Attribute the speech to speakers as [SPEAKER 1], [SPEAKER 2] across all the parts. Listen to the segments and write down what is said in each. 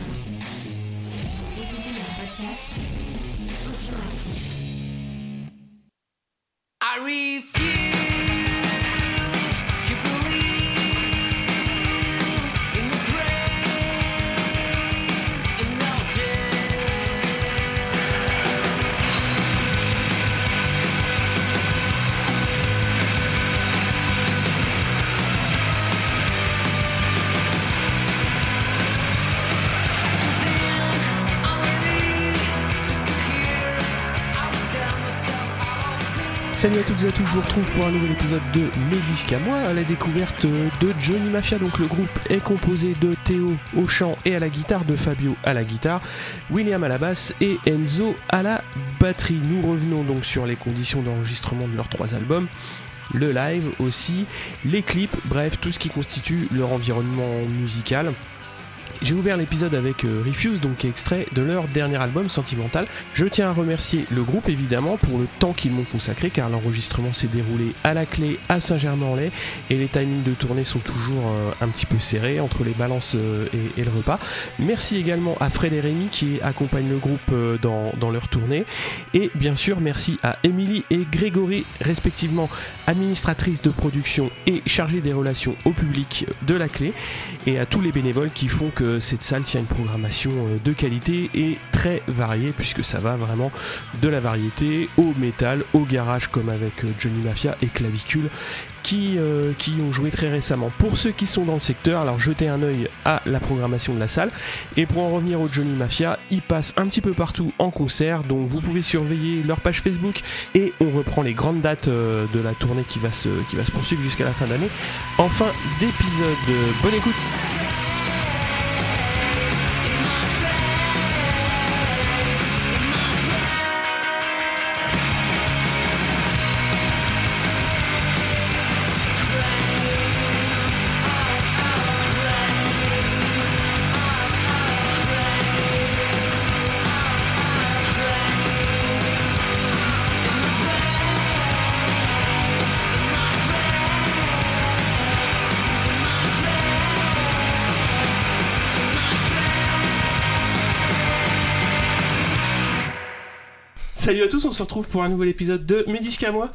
[SPEAKER 1] Vous écoutez un podcast audioactif.
[SPEAKER 2] Salut à toutes et à tous, je vous retrouve pour un nouvel épisode de Mes disques à moi, à la découverte de Johnny Mafia. Donc le groupe est composé de Théo au chant et à la guitare, de Fabio à la guitare, William à la basse et Enzo à la batterie. Nous revenons donc sur les conditions d'enregistrement de leurs trois albums. Le live aussi, les clips, bref, tout ce qui constitue leur environnement musical. J'ai ouvert l'épisode avec euh, Refuse, donc extrait de leur dernier album Sentimental. Je tiens à remercier le groupe évidemment pour le temps qu'ils m'ont consacré car l'enregistrement s'est déroulé à la clé à Saint-Germain-en-Laye et les timings de tournée sont toujours euh, un petit peu serrés entre les balances euh, et, le repas. Merci également à Fred et Rémi qui accompagnent le groupe dans, dans leur tournée et bien sûr merci à Émilie et Grégory respectivement administratrices de production et chargées des relations au public de la clé et à tous les bénévoles qui font que cette salle tient une programmation euh, de qualité et très variée puisque ça va vraiment de la variété au métal, au garage comme avec euh, Johnny Mafia et Clavicule qui, euh, ont joué très récemment. Pour ceux qui sont dans le secteur, alors jetez un œil à la programmation de la salle. Et pour en revenir au Johnny Mafia, ils passent un petit peu partout en concert, donc vous pouvez surveiller leur page Facebook et on reprend les grandes dates euh, de la tournée qui va se, qui va se poursuivre jusqu'à la fin d'année. En fin d'épisode, Euh, bonne écoute à tous, on se retrouve pour un nouvel épisode de Mes disques à moi,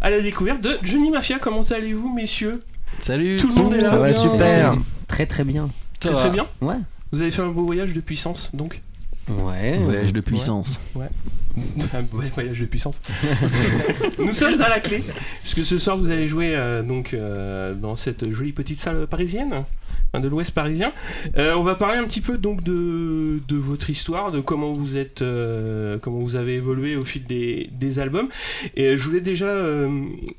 [SPEAKER 2] à la découverte de Johnny Mafia. Comment allez-vous, messieurs?
[SPEAKER 3] Salut
[SPEAKER 2] Tout le monde est là
[SPEAKER 4] Ça va
[SPEAKER 2] bien
[SPEAKER 4] super.
[SPEAKER 5] Très très bien.
[SPEAKER 2] Très très bien.
[SPEAKER 5] Ouais.
[SPEAKER 2] Vous avez fait un beau voyage de puissance, donc?
[SPEAKER 5] Ouais.
[SPEAKER 3] Voyage de puissance.
[SPEAKER 2] Un beau voyage de puissance. Nous sommes à la clé, puisque ce soir vous allez jouer euh, donc euh, dans cette jolie petite salle parisienne, de l'Ouest parisien. Euh, on va parler un petit peu donc de, de votre histoire, de comment vous êtes, euh, comment vous avez évolué au fil des, des albums. Et euh, je voulais déjà, euh,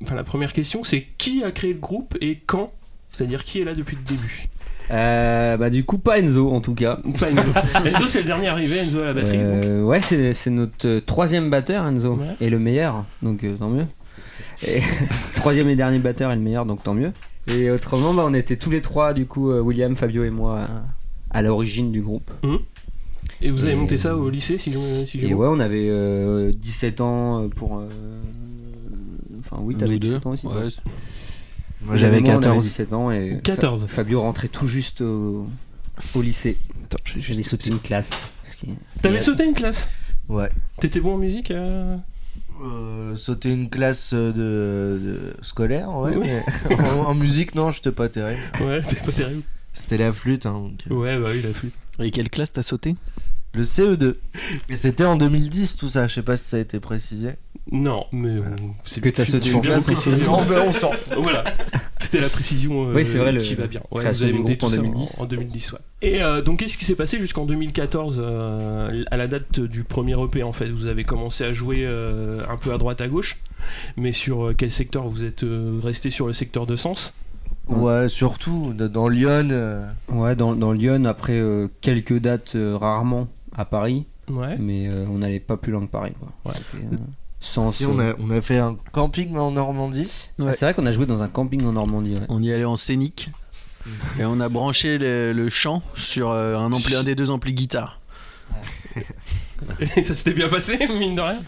[SPEAKER 2] enfin la première question, c'est qui a créé le groupe et quand? C'est-à-dire qui est là depuis le début?
[SPEAKER 5] Bah du coup pas Enzo en tout cas.
[SPEAKER 2] Pas Enzo. Enzo c'est le dernier arrivé, Enzo à la batterie. donc.
[SPEAKER 5] Ouais c'est c'est notre troisième batteur Enzo
[SPEAKER 2] Ouais.
[SPEAKER 5] et le meilleur donc tant mieux. Et troisième et dernier batteur et le meilleur donc tant mieux. Et autrement bah on était tous les trois du coup euh, William, Fabio et moi euh, à l'origine du groupe.
[SPEAKER 2] Et vous avez
[SPEAKER 5] Et-
[SPEAKER 2] monté ça au lycée, si je, si j'ai
[SPEAKER 5] Et ouais on avait euh, 17 ans euh, pour. euh, Enfin oui t'avais
[SPEAKER 3] Nous deux.
[SPEAKER 5] 17 ans aussi.
[SPEAKER 3] Ouais.
[SPEAKER 4] Moi j'avais
[SPEAKER 5] Moi, on avait
[SPEAKER 4] 14.
[SPEAKER 5] 17 ans et Fa-
[SPEAKER 2] 14.
[SPEAKER 5] Fabio rentrait tout juste au, au lycée.
[SPEAKER 4] Attends, j'ai
[SPEAKER 5] J'avais sauté une classe.
[SPEAKER 2] T'avais sauté une classe?
[SPEAKER 4] Ouais.
[SPEAKER 2] T'étais bon en musique euh?
[SPEAKER 4] Euh, sauter une classe de, de- scolaire, ouais.
[SPEAKER 2] Oui.
[SPEAKER 4] mais en, en musique, non, j'étais pas terrible.
[SPEAKER 2] Ouais, t'es pas terrible.
[SPEAKER 4] C'était la flûte, hein, donc, euh,
[SPEAKER 2] Ouais, bah oui, la flûte.
[SPEAKER 3] Et quelle classe t'as sauté?
[SPEAKER 4] Le CE2. Et c'était en 2010 tout ça, je sais pas si ça a été précisé.
[SPEAKER 2] Non, mais c'est
[SPEAKER 5] Que t'as sauté une classe,
[SPEAKER 2] précisé.
[SPEAKER 4] Non, mais on s'en fout.
[SPEAKER 2] Voilà. C'était la précision euh,
[SPEAKER 5] Oui, c'est vrai, le-
[SPEAKER 2] qui va bien. Ouais, vous avez monté
[SPEAKER 5] en
[SPEAKER 2] tout ça
[SPEAKER 5] 2010.
[SPEAKER 2] En, en 2010, ouais. Et euh, donc, qu'est-ce qui s'est passé jusqu'en 2014 euh, à la date du premier EP en fait? Vous avez commencé à jouer euh, un peu à droite à gauche, mais sur euh, quel secteur Vous êtes euh, resté sur le secteur de Sens?
[SPEAKER 4] Ouais, surtout dans Lyon. euh,
[SPEAKER 5] Ouais, dans, dans Lyon, après euh, quelques dates euh, rarement à Paris,
[SPEAKER 2] Ouais.
[SPEAKER 5] mais euh, on n'allait pas plus loin que Paris. Quoi.
[SPEAKER 2] Ouais.
[SPEAKER 5] Sans
[SPEAKER 4] si on a, on a fait un camping en Normandie.
[SPEAKER 5] Ah, c'est vrai qu'on a joué dans un camping en Normandie. ouais.
[SPEAKER 3] On y allait en scénique. Et on a branché le, le chant sur euh, un, ampli, un des deux amplis guitare.
[SPEAKER 2] Et ça s'était bien passé, mine de rien?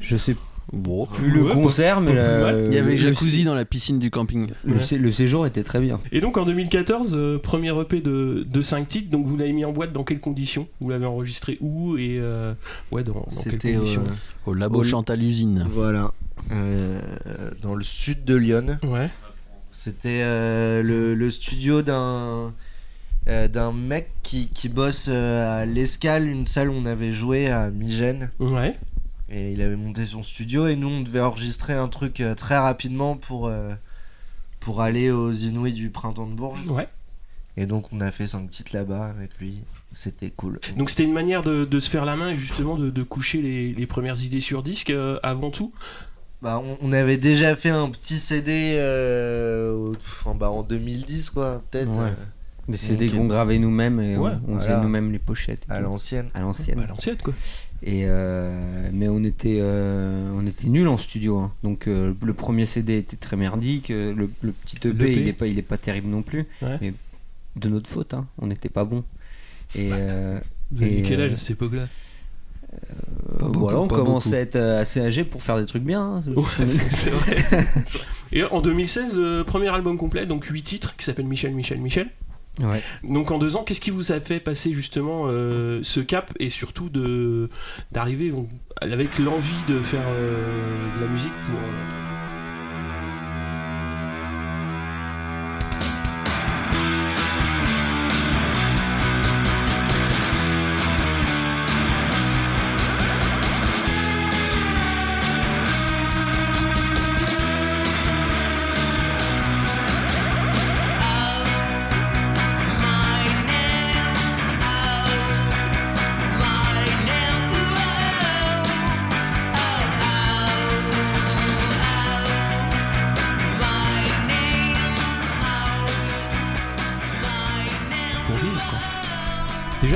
[SPEAKER 5] Je sais
[SPEAKER 3] Bon.
[SPEAKER 5] Plus le
[SPEAKER 2] Ouais,
[SPEAKER 5] concert, mais
[SPEAKER 2] pas
[SPEAKER 5] la-.
[SPEAKER 3] Il y avait
[SPEAKER 5] le-
[SPEAKER 3] jacuzzi dans la piscine du camping.
[SPEAKER 5] Le, sé- le séjour était très bien.
[SPEAKER 2] Et donc en 2014, euh, premier EP de, de 5 titres, donc vous l'avez mis en boîte dans quelles conditions? Vous l'avez enregistré où? Et euh, ouais, dans, dans quelles
[SPEAKER 4] C'était
[SPEAKER 2] conditions?
[SPEAKER 4] euh,
[SPEAKER 3] Au labo
[SPEAKER 4] Au-
[SPEAKER 3] Chantal Usine.
[SPEAKER 4] voilà euh, dans le sud de Lyon.
[SPEAKER 2] Ouais,
[SPEAKER 4] C'était euh, le, le studio d'un euh, d'un mec qui, qui bosse euh, à l'Escale, une salle où on avait joué à Migène.
[SPEAKER 2] ouais,
[SPEAKER 4] Et il avait monté son studio et nous on devait enregistrer un truc euh, très rapidement pour, euh, pour aller aux Inouïs du printemps de Bourges.
[SPEAKER 2] ouais.
[SPEAKER 4] Et donc on a fait 5 titres là-bas avec lui. C'était cool.
[SPEAKER 2] Donc c'était une manière de, de se faire la main et justement de, de coucher les, les premières idées sur disque euh, avant tout.
[SPEAKER 4] Bah, on, on avait déjà fait un petit CD euh, enfin, bah, en 2010 quoi, peut-être.
[SPEAKER 5] Ouais. Des CD qu'on gravait nous-mêmes et on-
[SPEAKER 2] Ouais,
[SPEAKER 5] on, faisait
[SPEAKER 4] voilà.
[SPEAKER 5] nous-mêmes les pochettes. et
[SPEAKER 4] à l'ancienne.
[SPEAKER 5] à l'ancienne.
[SPEAKER 2] À l'ancienne quoi.
[SPEAKER 5] Et euh, mais on était euh, on était nuls en studio. hein. Donc euh, le premier CD était très merdique. Le, le petit EP
[SPEAKER 2] L'EP.
[SPEAKER 5] il est pas il est pas terrible non plus.
[SPEAKER 2] Ouais.
[SPEAKER 5] Mais de notre faute, hein. on n'était pas bon. Et euh,
[SPEAKER 2] Vous avez
[SPEAKER 5] Et,
[SPEAKER 2] quel âge à cette époque-là?
[SPEAKER 3] Pas beaucoup,
[SPEAKER 5] voilà, on
[SPEAKER 3] beaucoup.
[SPEAKER 5] à être assez âgé pour faire des trucs bien. hein.
[SPEAKER 2] Ouais, c'est c'est vrai. C'est vrai. Et en 2016, le premier album complet, donc 8 titres, qui s'appelle Michel, Michel, Michel. Donc en deux ans, qu'est-ce qui vous a fait passer justement euh, ce cap et surtout d'arriver avec l'envie de faire euh, de la musique pour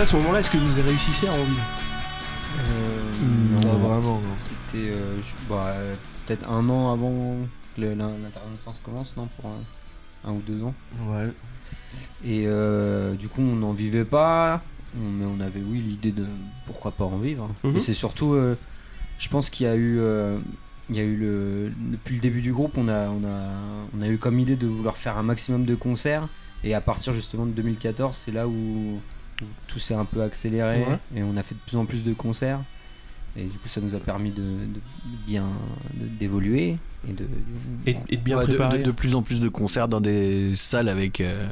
[SPEAKER 2] Déjà à ce moment-là, est-ce que vous réussissez à en vivre
[SPEAKER 5] Euh,
[SPEAKER 3] Mm,
[SPEAKER 5] non,
[SPEAKER 4] vraiment. non.
[SPEAKER 5] C'était euh, bah, euh, peut-être un an avant que l'intermittence commence, non Pour un, un ou deux ans.
[SPEAKER 4] Ouais.
[SPEAKER 5] Et euh, du coup, on n'en vivait pas, mais on avait, oui, l'idée de pourquoi pas en vivre.
[SPEAKER 2] Mhm.
[SPEAKER 5] Et c'est surtout, euh, je pense qu'il y a eu, euh, il y a eu le, depuis le début du groupe, on a, on, a, on a eu comme idée de vouloir faire un maximum de concerts. Et à partir justement de 2014, c'est là où, où tout s'est un peu accéléré
[SPEAKER 2] Ouais.
[SPEAKER 5] et on a fait de plus en plus de concerts. Et du coup, ça nous a permis de, bien d'évoluer et de,
[SPEAKER 2] et, et de bien
[SPEAKER 3] Ouais,
[SPEAKER 2] préparer
[SPEAKER 3] de- de plus en plus de concerts dans des salles avec euh,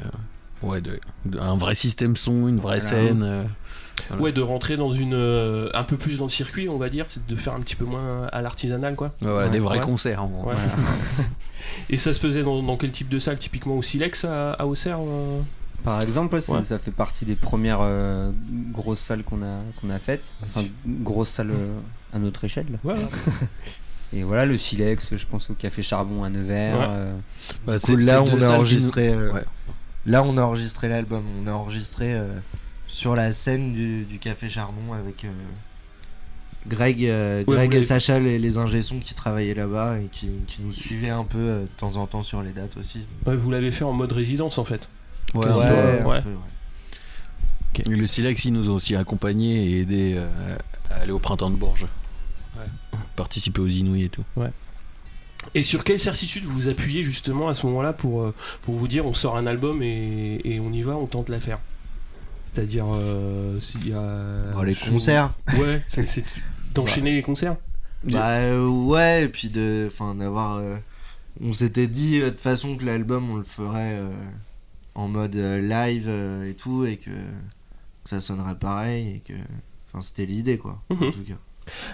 [SPEAKER 3] ouais, de- de- un vrai système son, une vraie
[SPEAKER 5] Voilà.
[SPEAKER 3] scène. euh. Voilà.
[SPEAKER 2] Ouais, de rentrer dans une euh, un peu plus dans le circuit, on va dire, c'est de faire un petit peu moins à l'artisanal quoi.
[SPEAKER 3] Ouais,
[SPEAKER 5] Ouais,
[SPEAKER 3] des vrais
[SPEAKER 2] ouais.
[SPEAKER 3] concerts. en gros.
[SPEAKER 2] Ouais. Et ça se faisait dans, dans quel type de salle? Typiquement au Silex à, à Auxerre euh
[SPEAKER 5] Par exemple, ouais, ça fait partie des premières euh, grosses salles qu'on a, qu'on a faites. Enfin, grosses salles euh, à notre échelle.
[SPEAKER 2] Ouais, ouais.
[SPEAKER 5] Et voilà, le Silex, je pense au Café Charbon à Nevers.
[SPEAKER 2] Ouais.
[SPEAKER 5] euh,
[SPEAKER 3] Bah,
[SPEAKER 4] coup, là, on a enregistré.
[SPEAKER 3] nous-
[SPEAKER 4] euh,
[SPEAKER 3] Ouais.
[SPEAKER 4] Là, on a enregistré l'album. On a enregistré euh, sur la scène du, du Café Charbon avec euh, Greg, euh,
[SPEAKER 2] Ouais,
[SPEAKER 4] Greg et Sacha, les, les ingé sons qui travaillaient là-bas et qui, qui nous suivaient un peu euh, de temps en temps sur les dates aussi.
[SPEAKER 2] Ouais, vous l'avez fait en mode résidence en fait.
[SPEAKER 3] Ouais,
[SPEAKER 2] Quasi.
[SPEAKER 4] Ouais,
[SPEAKER 2] ouais.
[SPEAKER 4] peu,
[SPEAKER 3] le Silex, ils nous ont aussi accompagnés et aidés euh, à aller au printemps de Bourges. Participer aux Inouïs et tout.
[SPEAKER 2] Et sur quelle certitude vous vous appuyez justement à ce moment-là pour, euh, pour vous dire on sort un album et, et on y va, on tente l'affaire? C'est-à-dire euh, s'il y a.
[SPEAKER 4] Bon, les
[SPEAKER 2] chose-
[SPEAKER 4] concerts.
[SPEAKER 2] Ouais, c'est c'est d'enchaîner les concerts?
[SPEAKER 4] Bah euh, ouais, et puis de, enfin d'avoir, euh, on s'était dit euh, de toute façon que l'album on le ferait euh, en mode euh, live euh, et tout et que, que ça sonnerait pareil et que, enfin c'était l'idée quoi.
[SPEAKER 2] Mhm.
[SPEAKER 4] En tout cas.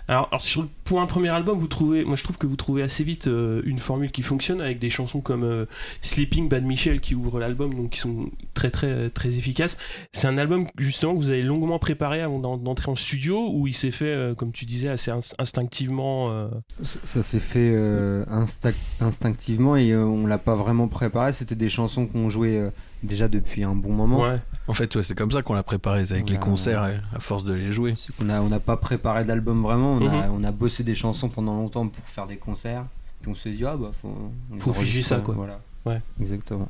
[SPEAKER 2] Alors, alors sur le- pour un premier album, vous trouvez, moi je trouve que vous trouvez assez vite euh, une formule qui fonctionne avec des chansons comme euh, Sleeping Bad Michel qui ouvre l'album, donc qui sont très très très efficaces. C'est un album justement que vous avez longuement préparé avant d'en- d'entrer en studio où il s'est fait, euh, comme tu disais, assez ins- instinctivement. euh,
[SPEAKER 5] Ça, ça s'est fait euh, insta- instinctivement et euh, on l'a pas vraiment préparé. C'était des chansons qu'on jouait euh, déjà depuis un bon moment.
[SPEAKER 2] Ouais.
[SPEAKER 3] En fait, ouais, c'est comme ça qu'on l'a préparé, avec les concerts, à force de les jouer.
[SPEAKER 5] On n'a pas préparé d'album vraiment. On, a,
[SPEAKER 2] Mhm.
[SPEAKER 5] on a bossé des chansons pendant longtemps pour faire des concerts. Puis on s'est dit, ah bah faut, on
[SPEAKER 2] Faut figer ça, quoi.
[SPEAKER 5] Voilà.
[SPEAKER 2] Ouais.
[SPEAKER 5] Exactement.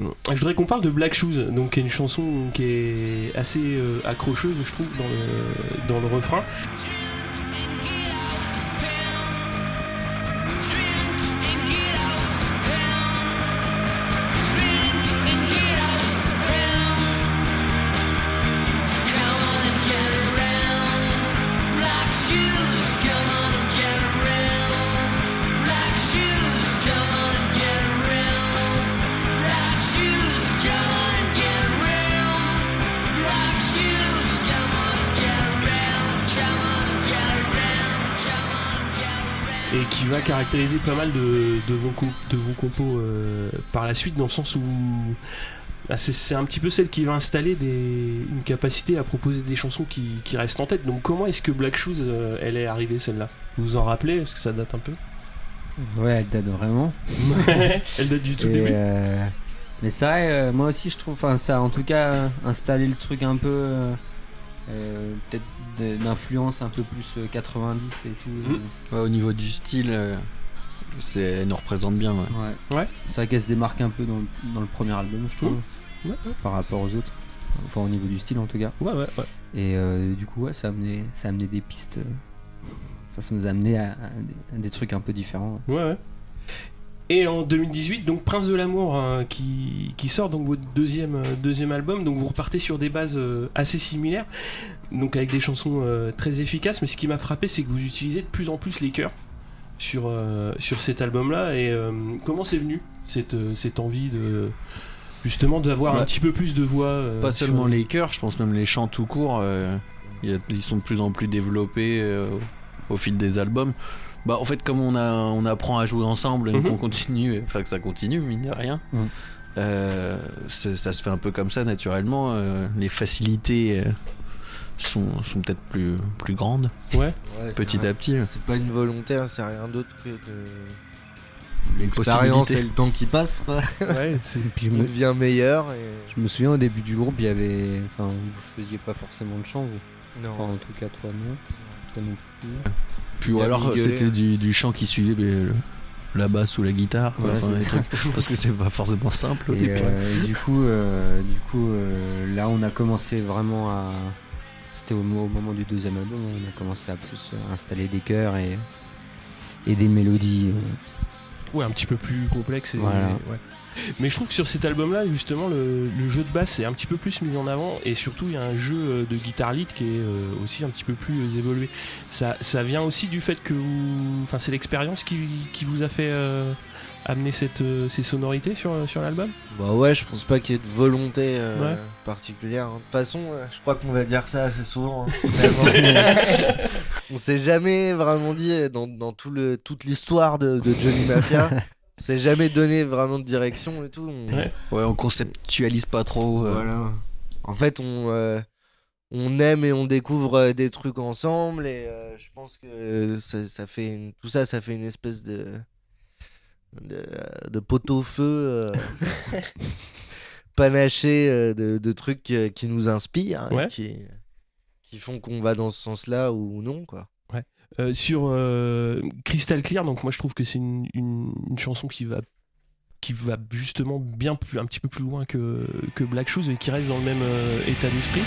[SPEAKER 2] Je voudrais qu'on parle de Black Shoes, donc qui est une chanson qui est assez euh, accrocheuse, je trouve, dans le, dans le refrain. Va caractériser pas mal de, de vos, co- de vos compos euh, par la suite, dans le sens où bah, c'est- un petit peu celle qui va installer des, une capacité à proposer des chansons qui, qui restent en tête. Donc comment est-ce que Black Shoes, euh, elle est arrivée celle-là? Vous vous en rappelez Parce que ça date un peu?
[SPEAKER 5] Ouais, elle date vraiment.
[SPEAKER 2] elle date du tout
[SPEAKER 5] Et,
[SPEAKER 2] début.
[SPEAKER 5] euh, mais c'est vrai, euh, moi aussi je trouve, enfin ça a en tout cas installé le truc un peu, euh, euh, peut-être d'influence un peu plus euh, 90 et tout.
[SPEAKER 3] Ouais, au niveau du style, euh, elle nous représente bien. ouais.
[SPEAKER 5] Ouais.
[SPEAKER 2] Ouais.
[SPEAKER 5] C'est vrai qu'elle se démarque un peu dans, dans le premier album, je trouve,
[SPEAKER 2] Ouais, ouais.
[SPEAKER 5] par rapport aux autres. Enfin, au niveau du style en tout cas.
[SPEAKER 2] Ouais, ouais, ouais.
[SPEAKER 5] Et euh, du coup, ouais, ça a amené, ça a amené des pistes. euh, Enfin, ça nous a amené à, à des, à des trucs un peu différents.
[SPEAKER 2] Ouais, ouais. Et en 2018, donc Prince de l'amour hein, qui, qui sort donc votre deuxième, euh, deuxième album. Donc vous repartez sur des bases euh, assez similaires, donc avec des chansons euh, très efficaces. Mais ce qui m'a frappé, c'est que vous utilisez de plus en plus les chœurs sur, euh, sur cet album-là. Et euh, comment c'est venu cette, euh, cette envie de justement d'avoir un
[SPEAKER 3] Bah,
[SPEAKER 2] petit peu plus de voix
[SPEAKER 3] Pas
[SPEAKER 2] sur-
[SPEAKER 3] seulement les chœurs, je pense même les chants tout court, il y a- ils sont de plus en plus développés au fil des albums. Bah, en fait, comme on, a, on apprend à jouer ensemble et
[SPEAKER 2] Mhm.
[SPEAKER 3] qu'on continue, enfin que ça continue, mine de rien,
[SPEAKER 5] Mhm.
[SPEAKER 3] ça se fait un peu comme ça naturellement. les facilités sont, sont peut-être plus, plus grandes
[SPEAKER 2] Ouais.
[SPEAKER 3] Petit à petit.
[SPEAKER 4] C'est pas une volonté, hein, c'est rien d'autre que de l'expérience et le temps qui passe.
[SPEAKER 2] Ouais,
[SPEAKER 5] puis me,
[SPEAKER 4] devient meilleur et
[SPEAKER 5] je me souviens au début du groupe, il y avait. Enfin, vous faisiez pas forcément de chant, vous.
[SPEAKER 4] non.
[SPEAKER 5] Enfin, en tout cas, toi non. Toi non plus.
[SPEAKER 3] Puis ou alors c'était du, du chant qui suivait le- la basse ou la guitare,
[SPEAKER 5] Ouais,
[SPEAKER 3] enfin, trucs- parce que c'est pas forcément simple.
[SPEAKER 5] Et, euh, et du coup, euh, du coup euh, là, on a commencé vraiment à. C'était au, mo- au moment du deuxième album, on a commencé à plus euh, installer des chœurs et, et des mélodies. euh.
[SPEAKER 2] Ouais, un petit peu plus complexe. Et,
[SPEAKER 5] Voilà.
[SPEAKER 2] ouais. Mais je trouve que sur cet album-là, justement, le, le jeu de basse est un petit peu plus mis en avant et surtout il y a un jeu euh, de guitare lead qui est aussi un petit peu plus évolué. Ça, ça vient aussi du fait que vous, enfin, c'est l'expérience qui, qui vous a fait euh, amener cette, euh, ces sonorités sur, sur l'album?
[SPEAKER 4] Bah ouais, je pense pas qu'il y ait de volonté euh,
[SPEAKER 2] Ouais.
[SPEAKER 4] particulière. hein. De toute façon, euh, je crois qu'on va dire ça assez souvent. hein, on s'est jamais vraiment dit euh, dans, dans tout le, toute l'histoire de, de Johnny Mafia. on s'est jamais donné vraiment de direction et tout. On-
[SPEAKER 2] Ouais.
[SPEAKER 3] Ouais, on conceptualise pas trop. euh,
[SPEAKER 4] Voilà. En fait, on, euh, on aime et on découvre euh, des trucs ensemble et euh, je pense que euh, ça, ça fait une- tout ça, ça fait une espèce de de, de pot-au-feu euh, panaché euh, de, de trucs qui, qui nous inspirent, hein,
[SPEAKER 2] Ouais.
[SPEAKER 4] qui, qui font qu'on va dans ce sens-là ou non, quoi.
[SPEAKER 2] Euh, sur euh, Crystal Clear, donc moi je trouve que c'est une, une- une chanson qui va qui va justement bien plus un petit peu plus loin que, que Black Shoes et qui reste dans le même euh, état d'esprit.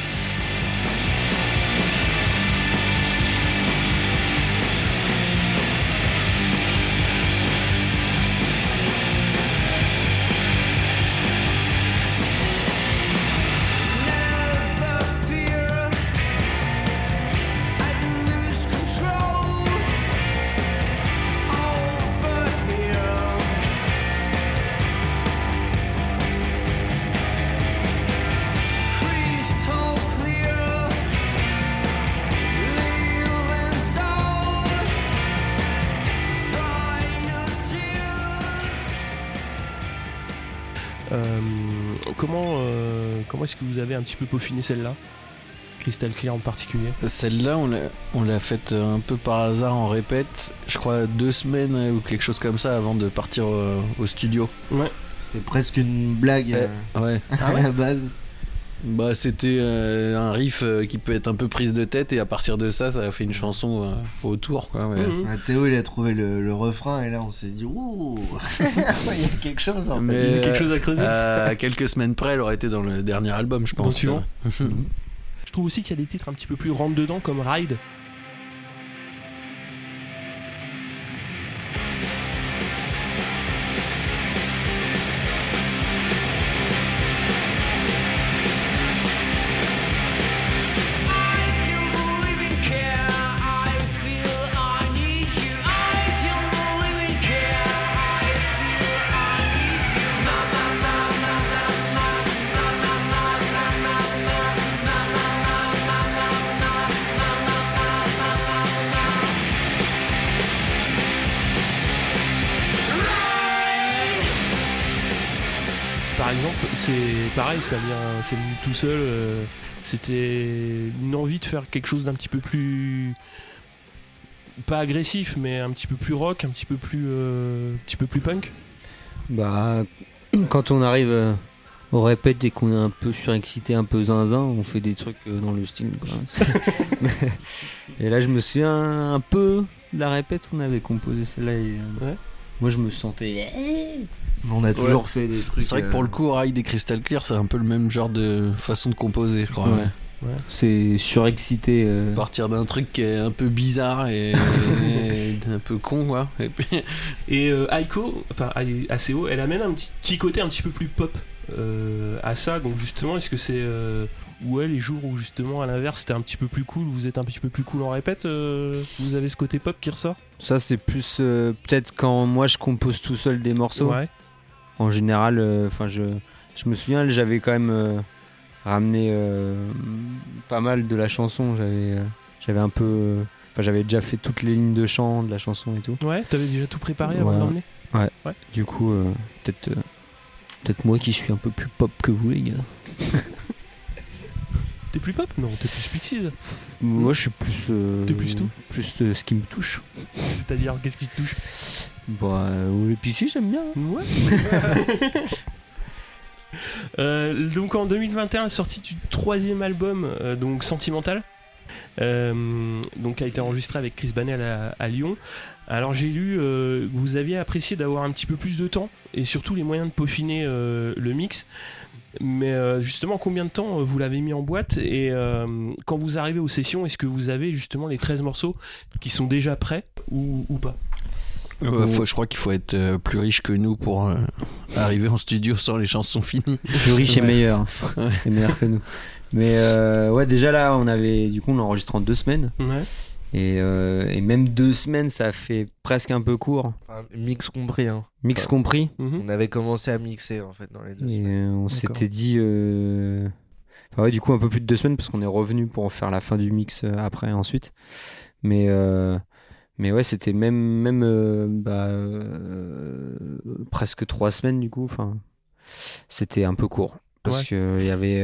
[SPEAKER 2] Petit peu peaufiné celle-là Crystal Clear en particulier
[SPEAKER 3] Celle-là, on l'a, on l'a faite un peu par hasard en répète, je crois deux semaines euh, ou quelque chose comme ça avant de partir euh, au studio.
[SPEAKER 4] C'était presque une blague euh,
[SPEAKER 3] Ouais.
[SPEAKER 2] Ah
[SPEAKER 4] à
[SPEAKER 2] ouais
[SPEAKER 4] la base.
[SPEAKER 3] Bah, c'était euh, un riff euh, qui peut être un peu prise de tête et à partir de ça, ça a fait une chanson euh, autour. Quoi.
[SPEAKER 2] Mhm.
[SPEAKER 4] Ah, Théo, il a trouvé le, le refrain et là, on s'est dit, ouh, il y a quelque chose en fait.
[SPEAKER 2] Il y a quelque chose à creuser
[SPEAKER 3] euh, à quelques semaines près, elle aurait été dans le dernier album, je pense.
[SPEAKER 2] suivant Je trouve aussi qu'il y a des titres un petit peu plus rentre dedans comme Ride. C'est venu tout seul. euh, C'était une envie de faire quelque chose d'un petit peu plus pas agressif, mais un petit peu plus rock, un petit peu plus, euh, un petit peu plus punk.
[SPEAKER 5] Bah, quand on arrive euh, au répète et qu'on est un peu surexcité, un peu zinzin, on fait des trucs euh, dans le style. quoi. et là, je me souviens un peu de la répète, on avait composé celle-là. et, euh,
[SPEAKER 2] Ouais.
[SPEAKER 5] Moi, je me sentais.
[SPEAKER 4] On a toujours fait des trucs.
[SPEAKER 3] C'est vrai que pour le coup, Ride et Crystal Clear, c'est un peu le même genre de façon de composer, je crois.
[SPEAKER 5] Ouais.
[SPEAKER 3] ouais.
[SPEAKER 5] C'est surexcité. euh,
[SPEAKER 3] Partir d'un truc qui est un peu bizarre et, et un peu con, quoi. Et puis,
[SPEAKER 2] Et euh, Aiko, enfin ACO, elle amène un petit, petit côté un petit peu plus pop euh, à ça. Donc justement, est-ce que c'est euh, ouais les jours où justement à l'inverse c'était un petit peu plus cool, vous êtes un petit peu plus cool en répète, euh, vous avez ce côté pop qui ressort?
[SPEAKER 5] Ça, c'est plus euh, peut-être quand moi je compose tout seul des morceaux.
[SPEAKER 2] Ouais.
[SPEAKER 5] En général, euh, enfin, je, je me souviens, j'avais quand même euh, ramené pas mal de la chanson. J'avais, j'avais un peu, enfin, j'avais déjà fait toutes les lignes de chant de la chanson et tout.
[SPEAKER 2] Ouais, t'avais déjà tout préparé avant
[SPEAKER 5] Ouais.
[SPEAKER 2] de l'emmener
[SPEAKER 5] Du coup, peut-être, euh, peut-être moi qui suis un peu plus pop que vous, les gars.
[SPEAKER 2] T'es plus pop Non, t'es plus Pixies.
[SPEAKER 5] Moi, je suis plus, euh,
[SPEAKER 2] T'es plus tout
[SPEAKER 5] plus euh, ce qui me touche.
[SPEAKER 2] C'est-à-dire, qu'est-ce qui te touche?
[SPEAKER 5] Bah, euh, puis si, j'aime bien.
[SPEAKER 2] Ouais. Euh, donc en 2021, la sortie du troisième album, euh, donc Sentimental, euh, donc a été enregistré avec Chris Banel à, à Lyon. Alors j'ai lu que vous aviez apprécié d'avoir un petit peu plus de temps et surtout les moyens de peaufiner le mix. Mais euh, justement, combien de temps euh, vous l'avez mis en boîte et euh, quand vous arrivez aux sessions, est-ce que vous avez justement les 13 morceaux qui sont déjà prêts ou, ou pas?
[SPEAKER 3] Ouais, faut- je crois qu'il faut être euh, plus riche que nous pour euh, arriver en studio sans les chansons finies.
[SPEAKER 5] Plus riche et meilleur.
[SPEAKER 3] Ouais.
[SPEAKER 5] C'est meilleur que nous. Mais euh, ouais, déjà là, on avait, du coup, on enregistre en deux semaines.
[SPEAKER 2] Ouais.
[SPEAKER 5] Et, euh, et même deux semaines, ça fait presque un peu court.
[SPEAKER 4] Enfin, mix compris. Hein.
[SPEAKER 5] Mix compris.
[SPEAKER 2] Mhm.
[SPEAKER 4] On avait commencé à mixer en fait dans les deux
[SPEAKER 5] Et
[SPEAKER 4] semaines.
[SPEAKER 5] euh, on
[SPEAKER 2] D'accord.
[SPEAKER 5] s'était dit. euh, enfin, ouais, du coup, un peu plus de deux semaines parce qu'on est revenu pour faire la fin du mix après, ensuite. Mais, euh, mais ouais, c'était même, même euh, bah, euh, presque trois semaines du coup. Enfin, c'était un peu court parce
[SPEAKER 2] Ouais.
[SPEAKER 5] que il y avait.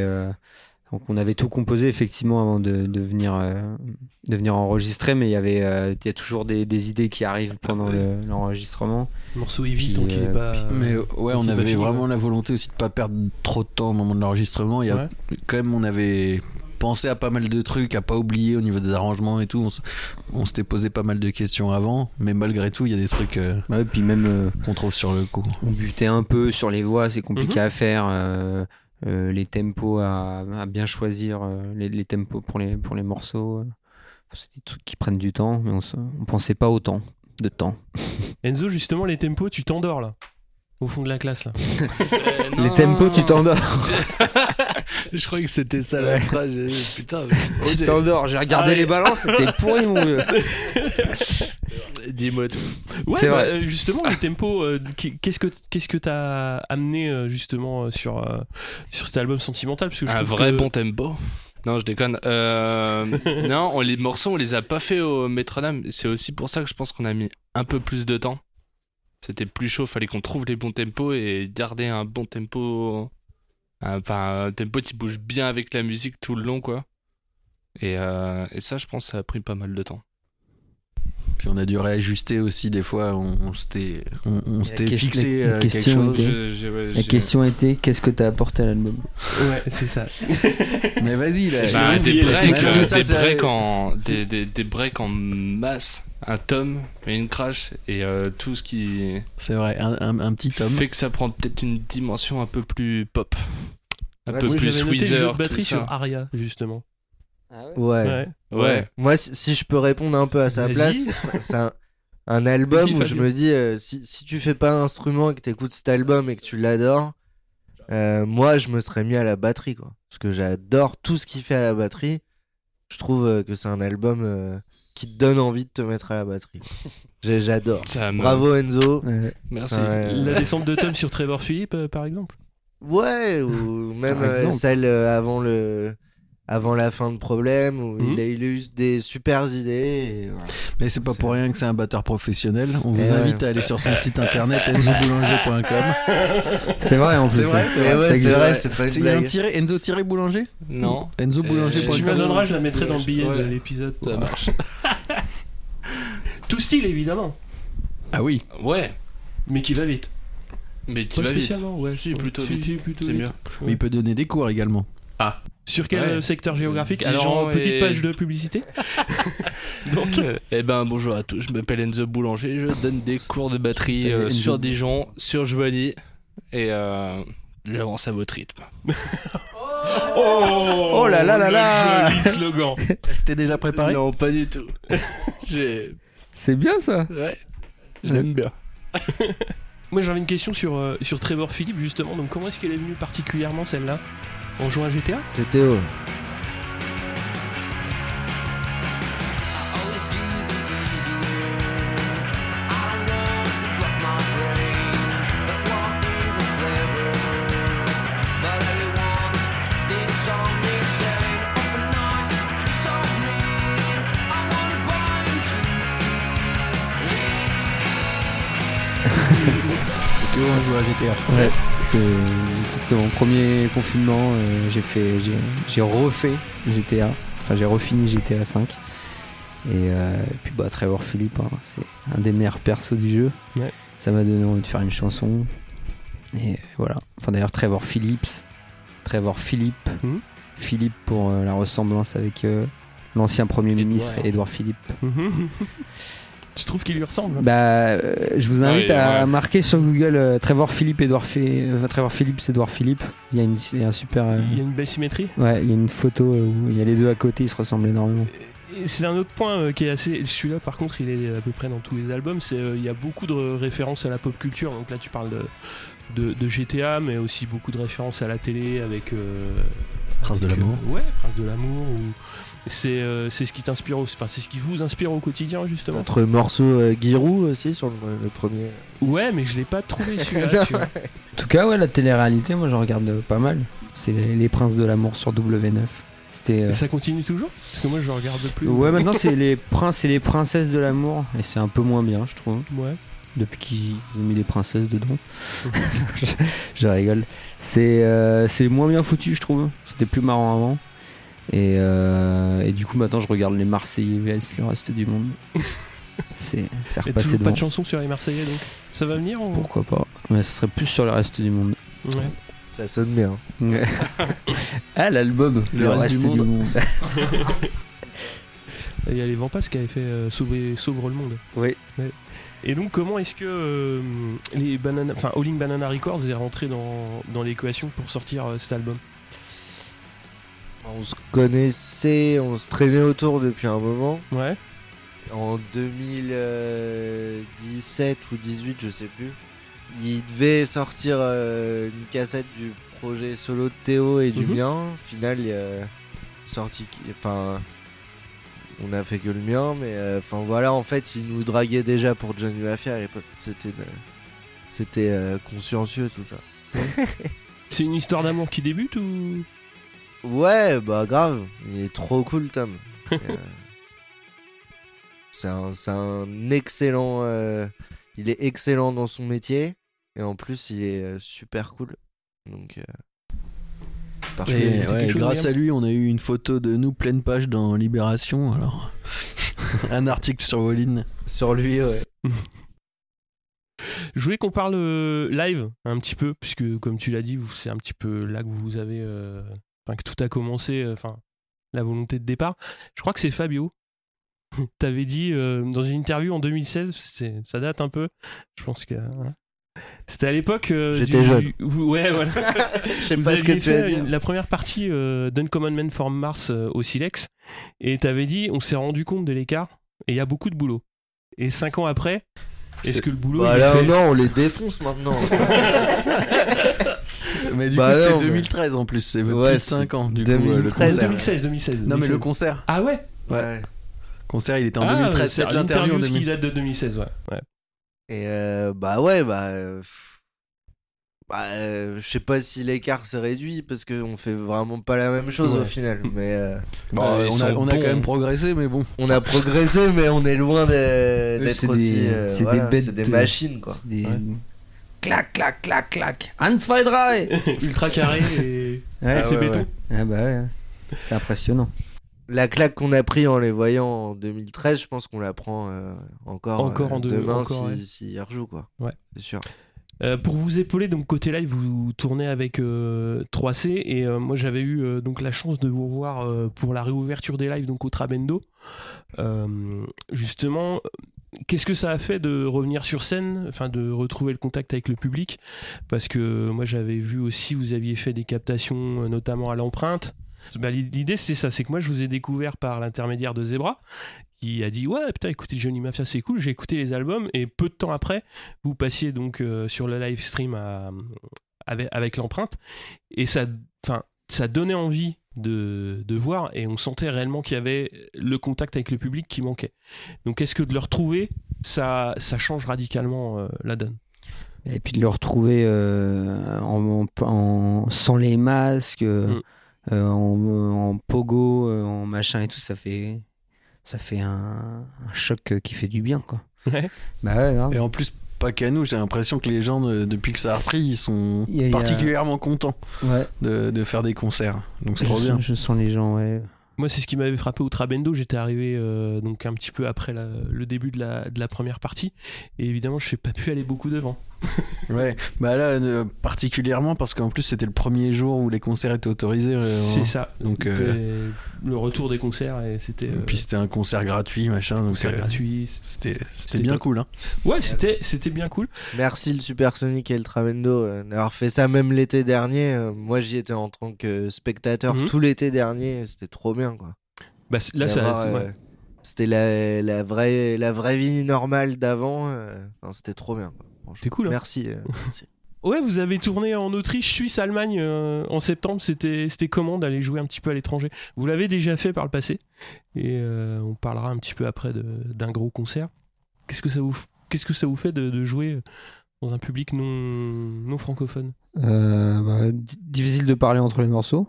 [SPEAKER 5] Donc on avait tout composé effectivement avant de, de venir, euh, de venir enregistrer, mais il y avait euh, il y a toujours des, des idées qui arrivent pendant le- l'enregistrement.
[SPEAKER 2] Le morceau est vite,
[SPEAKER 5] Puis,
[SPEAKER 2] donc il est
[SPEAKER 5] euh,
[SPEAKER 2] pas.
[SPEAKER 3] Mais ouais,
[SPEAKER 2] donc
[SPEAKER 3] on avait vraiment la volonté aussi de pas perdre trop de temps au moment de l'enregistrement. Il y a
[SPEAKER 2] Ouais.
[SPEAKER 3] quand même, on avait pensé à pas mal de trucs, à pas oublier au niveau des arrangements et tout. On, s- on s'était posé pas mal de questions avant, mais malgré tout, il y a des trucs euh,
[SPEAKER 5] Ouais, puis même. euh,
[SPEAKER 3] qu'on trouve sur le coup.
[SPEAKER 5] on butait un peu sur les voix, c'est compliqué
[SPEAKER 2] Mhm.
[SPEAKER 5] à faire. Euh, les tempos à, à bien choisir, euh, les, les tempos pour les, pour les morceaux. euh. c'est des trucs qui prennent du temps, mais on, on pensait pas autant de temps.
[SPEAKER 2] Enzo, justement, les tempos, tu t'endors là. Au fond de la classe là.
[SPEAKER 5] les tempos, tu t'endors.
[SPEAKER 6] Je croyais que c'était ça la phrase. j'ai- Putain. mais-
[SPEAKER 5] tu t'endors. J'ai regardé
[SPEAKER 2] Ah,
[SPEAKER 5] les balances, c'était pourri, mon vieux.
[SPEAKER 6] Dis-moi tout.
[SPEAKER 2] Ouais,
[SPEAKER 5] C'est
[SPEAKER 2] bah,
[SPEAKER 5] vrai.
[SPEAKER 2] euh, justement, les tempos, euh, qu'est- qu'est-ce que qu'est-ce que t'as amené euh, justement euh, sur euh, sur cet album sentimental? Parce que je
[SPEAKER 6] Un vrai
[SPEAKER 2] que-
[SPEAKER 6] bon tempo. Non, je déconne. Euh, non, on, les morceaux, on les a pas fait au métronome. C'est aussi pour ça que je pense qu'on a mis un peu plus de temps. C'était plus chaud, fallait qu'on trouve les bons tempos et garder un bon tempo. Enfin, un tempo qui bouge bien avec la musique tout le long, quoi. Et, euh, et ça, je pense, ça a pris pas mal de temps.
[SPEAKER 3] Puis on a dû réajuster aussi des fois. On, on s'était, on, on s'était fixé
[SPEAKER 5] la
[SPEAKER 3] euh, quelque
[SPEAKER 5] question
[SPEAKER 3] chose.
[SPEAKER 5] était-
[SPEAKER 6] Je- j'ai- ouais,
[SPEAKER 5] La question était qu'est-ce que t'as apporté à l'album?
[SPEAKER 2] Ouais, c'est ça.
[SPEAKER 3] Mais vas-y là.
[SPEAKER 6] Bah, des, breaks, euh,
[SPEAKER 3] Ça,
[SPEAKER 6] des, breaks en, des, des, des breaks en masse, un tome et une crash, et euh, tout ce qui
[SPEAKER 3] C'est vrai, un, un- un petit tome.
[SPEAKER 6] fait que ça prend peut-être une dimension un peu plus pop. Un
[SPEAKER 4] Ouais,
[SPEAKER 6] peu
[SPEAKER 4] oui,
[SPEAKER 6] plus Weezer.
[SPEAKER 2] de batterie sur Aria justement.
[SPEAKER 4] Ouais.
[SPEAKER 2] Ouais.
[SPEAKER 6] Ouais.
[SPEAKER 4] Moi, si, si je peux répondre un peu à sa place, c'est- un, un album où je me dis, euh, si, si tu fais pas un instrument et que t'écoutes cet album et que tu l'adores, euh, moi, je me serais mis à la batterie, quoi. Parce que j'adore tout ce qu'il fait à la batterie. Je trouve euh, que c'est un album euh, qui te donne envie de te mettre à la batterie. J'adore. Bravo Enzo.
[SPEAKER 5] Ouais.
[SPEAKER 6] Merci.
[SPEAKER 2] La descente de Tom sur Trevor Philippe euh, par exemple?
[SPEAKER 4] Ouais, ou même euh, celle euh, avant le avant la fin de problème où il, a, il a eu des super idées. et voilà.
[SPEAKER 3] Mais c'est pas pour rien que c'est un batteur professionnel. On vous
[SPEAKER 4] Eh ouais.
[SPEAKER 3] invite à aller sur son site internet enzoboulanger.com.
[SPEAKER 5] C'est vrai en plus.
[SPEAKER 3] C'est vrai,
[SPEAKER 5] ça.
[SPEAKER 3] c'est
[SPEAKER 4] Mais
[SPEAKER 3] vrai,
[SPEAKER 4] c'est
[SPEAKER 5] existe.
[SPEAKER 4] vrai, c'est pas une blague.
[SPEAKER 3] tiré Enzo-boulanger
[SPEAKER 6] Non.
[SPEAKER 3] Enzoboulanger.com.
[SPEAKER 2] Tu me la donneras, je la mettrai dans le billet
[SPEAKER 6] Ouais.
[SPEAKER 2] de l'épisode.
[SPEAKER 6] Ça marche.
[SPEAKER 2] Tout style, évidemment,
[SPEAKER 3] Ah oui.
[SPEAKER 6] Ouais.
[SPEAKER 2] mais qui va vite.
[SPEAKER 6] Mais tu
[SPEAKER 2] Pas
[SPEAKER 6] vas vite.
[SPEAKER 2] spécialement, ouais.
[SPEAKER 6] Si, plutôt
[SPEAKER 2] Si,
[SPEAKER 6] vite.
[SPEAKER 2] si, plutôt
[SPEAKER 6] C'est
[SPEAKER 2] vite.
[SPEAKER 6] mieux.
[SPEAKER 3] Mais il peut donner des cours également.
[SPEAKER 2] Sur quel
[SPEAKER 6] Ouais.
[SPEAKER 2] euh, secteur géographique?
[SPEAKER 6] Dijon
[SPEAKER 2] Alors, petite
[SPEAKER 6] et-
[SPEAKER 2] page de publicité. Donc,
[SPEAKER 6] Eh ben bonjour à tous, je m'appelle Enzo Boulanger, je donne des cours de batterie euh, sur Dijon, sur Joigny et euh, j'avance à votre rythme.
[SPEAKER 2] oh,
[SPEAKER 5] là là là
[SPEAKER 2] le
[SPEAKER 5] là.
[SPEAKER 2] Joli slogan.
[SPEAKER 3] C'était déjà préparé
[SPEAKER 6] Non, pas du tout. J'ai
[SPEAKER 5] C'est bien ça?
[SPEAKER 6] ouais, j'aime bien.
[SPEAKER 2] Moi, j'avais une question sur, euh, sur Trevor Philippe, justement. Donc, comment est-ce qu'elle est venue particulièrement, celle-là? En jouant à GTA
[SPEAKER 4] C'est
[SPEAKER 3] GTA.
[SPEAKER 5] Ouais, c'est exactement. Premier confinement, euh, j'ai fait, j'ai, refait GTA. Enfin, j'ai refini GTA 5. Et euh, puis bah Trevor Philippe, hein, c'est un des meilleurs persos du jeu.
[SPEAKER 2] Ouais.
[SPEAKER 5] Ça m'a donné envie de faire une chanson. Et voilà. Enfin d'ailleurs Trevor Phillips, Trevor Philippe,
[SPEAKER 2] Mhm.
[SPEAKER 5] Philippe pour euh, la ressemblance avec l'ancien premier ministre Édouard Philippe.
[SPEAKER 2] Tu trouves qu'il lui ressemble?
[SPEAKER 5] Bah, euh, je vous invite
[SPEAKER 6] Ouais,
[SPEAKER 5] à
[SPEAKER 6] ouais.
[SPEAKER 5] marquer sur Google euh, Trevor Philippe, Edouard Phé- euh, Trevor Philippe, Edouard Philippe. Il y a, une, il y a un super. euh,
[SPEAKER 2] Il y a une belle symétrie?
[SPEAKER 5] Ouais, il y a une photo où il y a les deux à côté, ils se ressemblent énormément.
[SPEAKER 2] Et C'est un autre point qui est assez. Celui-là, par contre, il est à peu près dans tous les albums. C'est il y a beaucoup de références à la pop culture. Donc là, tu parles de, de, de GTA, mais aussi beaucoup de références à la télé avec. euh,
[SPEAKER 3] Prince de l'amour.
[SPEAKER 2] euh, ouais, Prince de l'amour. Ou... C'est euh, c'est ce qui t'inspire, au- enfin c'est ce qui vous inspire au quotidien justement.
[SPEAKER 4] Notre morceau euh, Giroud aussi sur le, le premier.
[SPEAKER 2] Ouais, mais je l'ai pas trouvé celui-là.
[SPEAKER 5] En tout cas, ouais, la télé-réalité, moi, j'en regarde euh, pas mal. C'est les, les Princes de l'amour sur W9. C'était. euh,
[SPEAKER 2] ça continue toujours? Parce que moi, je regarde plus.
[SPEAKER 5] Ouais, maintenant, c'est les princes et les princesses de l'amour. Et c'est un peu moins bien, je trouve.
[SPEAKER 2] Ouais.
[SPEAKER 5] Depuis qu'ils ont mis des princesses dedans. je, je rigole. C'est euh, c'est moins bien foutu, je trouve. C'était plus marrant avant. Et, euh, et du coup, maintenant, je regarde les Marseillais vs le reste du monde. C'est repassé
[SPEAKER 2] toujours pas
[SPEAKER 5] devant.
[SPEAKER 2] de chanson sur les Marseillais donc. Ça va venir ou...
[SPEAKER 5] Pourquoi pas Mais ce serait plus sur le reste du monde.
[SPEAKER 2] Ouais.
[SPEAKER 4] Ça sonne bien.
[SPEAKER 5] Ouais. ah, l'album,
[SPEAKER 3] Le reste du monde.
[SPEAKER 2] Il y a les Vampas qui avaient fait euh, sauver, Sauvre le monde.
[SPEAKER 5] Oui.
[SPEAKER 2] Ouais. Et donc, comment est-ce que euh, les Banana, enfin, All in Banana Records est rentré dans, dans l'équation pour sortir euh, cet album?
[SPEAKER 4] On se connaissait, on se traînait autour depuis un moment.
[SPEAKER 2] Ouais.
[SPEAKER 4] En 2017 ou 18, je sais plus. Il devait sortir euh, une cassette du projet solo de Théo et du
[SPEAKER 2] Mhm.
[SPEAKER 4] mien. Au final, il a sorti. Enfin. On a fait que le mien, mais euh, enfin voilà, en fait, il nous draguait déjà pour Johnny Mafia à l'époque. C'était euh, c'était euh, consciencieux tout ça.
[SPEAKER 2] C'est une histoire d'amour qui débute ou
[SPEAKER 4] Ouais, bah grave, il est trop cool Tom. C'est, euh, C'est un, c'est un excellent. euh, il est excellent dans son métier et en plus il est euh, super cool. Donc. euh, parfait.
[SPEAKER 3] Et, ouais, grâce à lui, on a eu une photo de nous pleine page dans Libération. Alors, un article sur Walline.
[SPEAKER 4] Sur lui, ouais.
[SPEAKER 2] Je voulais qu'on parle live un petit peu, puisque comme tu l'as dit, c'est un petit peu là que vous avez, euh, enfin que tout a commencé, euh, enfin la volonté de départ. Je crois que c'est Fabio. T'avais dit euh, dans une interview en 2016, c'est- ça date un peu. Je pense que hein. c'était à l'époque. euh,
[SPEAKER 4] J'étais jeune.
[SPEAKER 2] du- ouais, voilà.
[SPEAKER 4] Je sais pas ce que tu dire.
[SPEAKER 2] une- la première partie euh, d'Uncommon Man from Mars euh, au Silex, et t'avais dit, on s'est rendu compte de l'écart, et il y a beaucoup de boulot. Et cinq ans après, est-ce que le boulot
[SPEAKER 4] Bah là, non, on les défonce maintenant.
[SPEAKER 3] Mais du
[SPEAKER 4] Bah
[SPEAKER 3] coup, c'était
[SPEAKER 4] non, mais-
[SPEAKER 3] 2013 en plus. C'est
[SPEAKER 4] Ouais,
[SPEAKER 3] plus de
[SPEAKER 4] c'était
[SPEAKER 3] 5 ans. Du coup, euh, le
[SPEAKER 4] 2013.
[SPEAKER 3] concert.
[SPEAKER 2] 2016, 2016.
[SPEAKER 3] Non, mais le
[SPEAKER 2] 2016.
[SPEAKER 3] concert.
[SPEAKER 2] Ah ouais
[SPEAKER 4] ouais.
[SPEAKER 3] Concert, il était en
[SPEAKER 2] Ah,
[SPEAKER 3] 2013.
[SPEAKER 2] c'est
[SPEAKER 3] C'est l'interview en
[SPEAKER 2] l'interview qui
[SPEAKER 3] 2013.
[SPEAKER 2] date de 2016, ouais. ouais.
[SPEAKER 4] Et euh, bah ouais, bah. euh, Bah, euh, je sais pas si l'écart s'est réduit parce qu'on fait vraiment pas la même chose
[SPEAKER 2] Ouais.
[SPEAKER 4] au final. Mais euh,
[SPEAKER 3] Bon,
[SPEAKER 2] ils
[SPEAKER 3] on, a, on quand même
[SPEAKER 2] hein.
[SPEAKER 3] progressé, mais bon.
[SPEAKER 4] on a progressé, mais on est loin d'être aussi.
[SPEAKER 5] des-
[SPEAKER 4] euh,
[SPEAKER 5] c'est des bêtes
[SPEAKER 4] c'est des
[SPEAKER 5] de-
[SPEAKER 4] machines quoi.
[SPEAKER 5] Des...
[SPEAKER 2] Ouais.
[SPEAKER 5] Clac, clac, clac, clac. Hans zwei, drei
[SPEAKER 2] Ultra carré et
[SPEAKER 5] Ouais,
[SPEAKER 2] c'est
[SPEAKER 4] ouais,
[SPEAKER 2] béton.
[SPEAKER 4] ouais.
[SPEAKER 5] Ah bah ouais. C'est impressionnant.
[SPEAKER 4] La claque qu'on a pris en les voyant en 2013, je pense qu'on la prend euh, encore,
[SPEAKER 2] Encore
[SPEAKER 4] euh,
[SPEAKER 2] en deux-
[SPEAKER 4] demain
[SPEAKER 2] encore,
[SPEAKER 4] si,
[SPEAKER 2] ouais.
[SPEAKER 4] s'il y rejoue quoi.
[SPEAKER 2] Ouais.
[SPEAKER 4] C'est sûr.
[SPEAKER 2] Euh, pour vous épauler, donc côté live, vous tournez avec euh, 3C et euh, moi j'avais eu euh, donc la chance de vous revoir euh, pour la réouverture des lives donc au Trabendo. Euh, justement, euh, qu'est-ce que ça a fait de revenir sur scène, enfin de retrouver le contact avec le public? Parce que moi j'avais vu aussi vous aviez fait des captations euh, notamment à l'empreinte. Bah, L'idée c'est ça, c'est que moi je vous ai découvert par l'intermédiaire de Zebra qui a dit ouais putain écoutez Johnny Mafia c'est cool j'ai écouté les albums et peu de temps après vous passiez donc euh, sur le live stream avec, avec l'empreinte et ça ça donnait envie de, de voir et on sentait réellement qu'il y avait le contact avec le public qui manquait donc est-ce que de le retrouver ça, ça change radicalement euh, la donne?
[SPEAKER 5] Et puis de le retrouver euh, en, en- en- sans les masques, euh,
[SPEAKER 2] Mm.
[SPEAKER 5] euh, en, en pogo, euh, en machin et tout, ça fait, ça fait un, un choc qui fait du bien, quoi.
[SPEAKER 2] Ouais.
[SPEAKER 5] Bah ouais.
[SPEAKER 3] Et en plus, pas qu'à nous, j'ai l'impression que les gens, depuis que ça a repris, ils sont
[SPEAKER 5] a- a-
[SPEAKER 3] particulièrement contents
[SPEAKER 5] Ouais.
[SPEAKER 3] de, de faire des concerts. Donc c'est trop bien.
[SPEAKER 5] sens- je sens les gens, ouais.
[SPEAKER 2] Moi, c'est ce qui m'avait frappé au Trabendo. J'étais arrivé euh, donc un petit peu après la- le début de la, de la première partie. Et évidemment, je n'ai pas pu aller beaucoup devant.
[SPEAKER 3] Ouais, bah là, euh, particulièrement parce qu'en plus, c'était le premier jour où les concerts étaient autorisés. euh,
[SPEAKER 2] c'est ça.
[SPEAKER 3] donc, euh,
[SPEAKER 2] le retour des concerts et c'était
[SPEAKER 3] Et
[SPEAKER 2] euh,
[SPEAKER 3] puis c'était un concert gratuit, machin. Donc
[SPEAKER 2] concert gratuit.
[SPEAKER 3] C'était bien
[SPEAKER 2] top.
[SPEAKER 3] cool. Hein.
[SPEAKER 2] Ouais, c'était c'était bien cool.
[SPEAKER 4] Merci le Supersonic et le Travendo euh, d'avoir fait ça même l'été dernier. Euh, moi j'y étais en tant que spectateur
[SPEAKER 2] Mhm.
[SPEAKER 4] tout l'été dernier. C'était trop bien quoi.
[SPEAKER 2] Bah, là, ça.
[SPEAKER 4] euh,
[SPEAKER 2] ouais.
[SPEAKER 4] C'était la, la, vraie, la vraie vie normale d'avant. euh, c'était trop bien. quoi,
[SPEAKER 2] C'est cool, hein.
[SPEAKER 4] Merci. euh, merci.
[SPEAKER 2] Ouais, vous avez tourné en Autriche, Suisse, Allemagne euh, en septembre. C'était c'était comment d'aller jouer un petit peu à l'étranger? Vous l'avez déjà fait par le passé et euh, on parlera un petit peu après d'un gros concert. Qu'est-ce que ça vous qu'est-ce que ça vous fait de, de jouer dans un public non non francophone?
[SPEAKER 5] Euh, bah, di- difficile de parler entre les morceaux.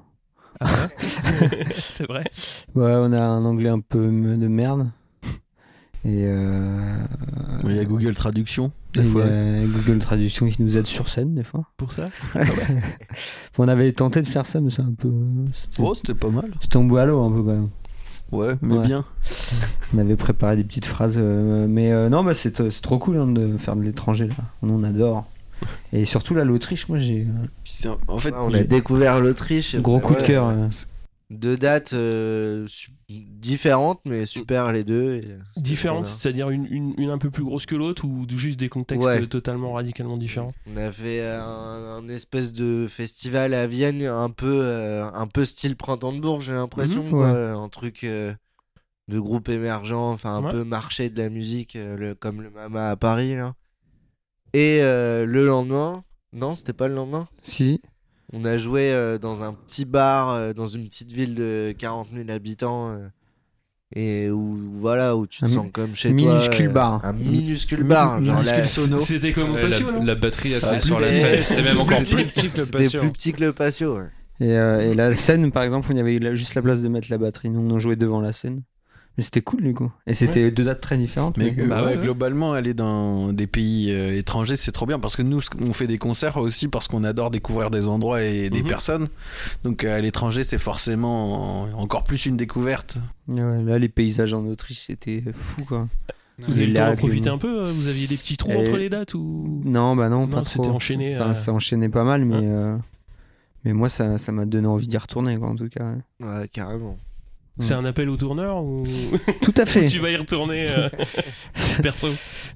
[SPEAKER 2] Ah ouais? C'est vrai.
[SPEAKER 5] Ouais, on a un anglais un peu de merde. Et euh,
[SPEAKER 3] Il y a Google Traduction. Des
[SPEAKER 5] il y
[SPEAKER 3] fois.
[SPEAKER 5] a Google Traduction qui nous aide sur scène des fois.
[SPEAKER 2] Pour ça?
[SPEAKER 5] On avait tenté de faire ça, mais c'est un peu. C'était
[SPEAKER 3] Oh, c'était pas mal.
[SPEAKER 5] c'était tombé à l'eau un peu quand même.
[SPEAKER 3] Ouais, mais
[SPEAKER 5] Ouais.
[SPEAKER 3] bien.
[SPEAKER 5] On avait préparé des petites phrases, euh, mais euh, non, bah, c'est c'est trop cool hein, de faire de l'étranger là. Nous, on adore. Et surtout là, l'Autriche, moi j'ai
[SPEAKER 3] C'est- En fait,
[SPEAKER 4] Ouais, on a découvert l'Autriche.
[SPEAKER 5] gros
[SPEAKER 4] Ouais,
[SPEAKER 5] coup de cœur. Euh.
[SPEAKER 4] Deux dates euh, différentes, mais super les deux. et c'était
[SPEAKER 2] Différente,
[SPEAKER 4] trop bien.
[SPEAKER 2] c'est-à-dire une, une, une un peu plus grosse que l'autre ou juste des contextes
[SPEAKER 4] Ouais.
[SPEAKER 2] totalement radicalement différents?
[SPEAKER 4] On a fait un, un espèce de festival à Vienne, un peu, euh, un peu style Printemps de Bourges, j'ai l'impression. Quoi.
[SPEAKER 5] ouais.
[SPEAKER 4] Un truc euh, de groupe émergent, enfin un
[SPEAKER 2] Ouais.
[SPEAKER 4] peu marché de la musique, euh, le- comme le Mama à Paris. Là. Et euh, le lendemain, non, c'était pas le lendemain?
[SPEAKER 5] Si,
[SPEAKER 4] On a joué euh, dans un petit bar, euh, dans une petite ville de 40 000 habitants. euh, et où, voilà, où tu te
[SPEAKER 5] Un
[SPEAKER 4] sens comme chez toi.
[SPEAKER 5] minuscule
[SPEAKER 4] euh,
[SPEAKER 5] bar.
[SPEAKER 4] Un minuscule bar.
[SPEAKER 3] Minuscule
[SPEAKER 4] la-
[SPEAKER 3] sono.
[SPEAKER 2] C'était comme au patio,
[SPEAKER 6] la, batterie a
[SPEAKER 3] Ah,
[SPEAKER 6] sur la scène, c'était même encore
[SPEAKER 4] C'était-
[SPEAKER 6] plus petit que le
[SPEAKER 4] C'était
[SPEAKER 6] patio.
[SPEAKER 4] plus petit que le patio. ouais.
[SPEAKER 5] Et, euh, et la scène, par exemple, il y avait juste la place de mettre la batterie. Nous, on jouait devant la scène. Mais c'était cool, du coup. Et c'était deux dates très différentes.
[SPEAKER 3] Mais
[SPEAKER 5] mais-
[SPEAKER 2] Bah
[SPEAKER 3] ouais,
[SPEAKER 2] ouais, ouais.
[SPEAKER 3] globalement, aller dans des pays euh, étrangers, c'est trop bien parce que nous, on fait des concerts aussi parce qu'on adore découvrir des endroits et des
[SPEAKER 2] Mhm.
[SPEAKER 3] personnes. Donc euh, à l'étranger, c'est forcément en- encore plus une découverte.
[SPEAKER 5] Ouais, là, les paysages en Autriche, c'était fou, quoi.
[SPEAKER 2] Vous avez le
[SPEAKER 5] les-
[SPEAKER 2] profiter un peu euh, Vous aviez des petits trous
[SPEAKER 5] Et-
[SPEAKER 2] entre les dates ou?
[SPEAKER 5] Non, bah non,
[SPEAKER 2] Non,
[SPEAKER 5] pas trop.
[SPEAKER 2] enchaîné,
[SPEAKER 5] Ça, ça enchaînait pas mal, mais, euh, mais moi, ça ça m'a donné envie d'y retourner, quoi, en tout cas.
[SPEAKER 4] Ouais, carrément.
[SPEAKER 2] C'est un appel au tourneur ou
[SPEAKER 5] Tout à fait.
[SPEAKER 2] tu vas y retourner euh, perso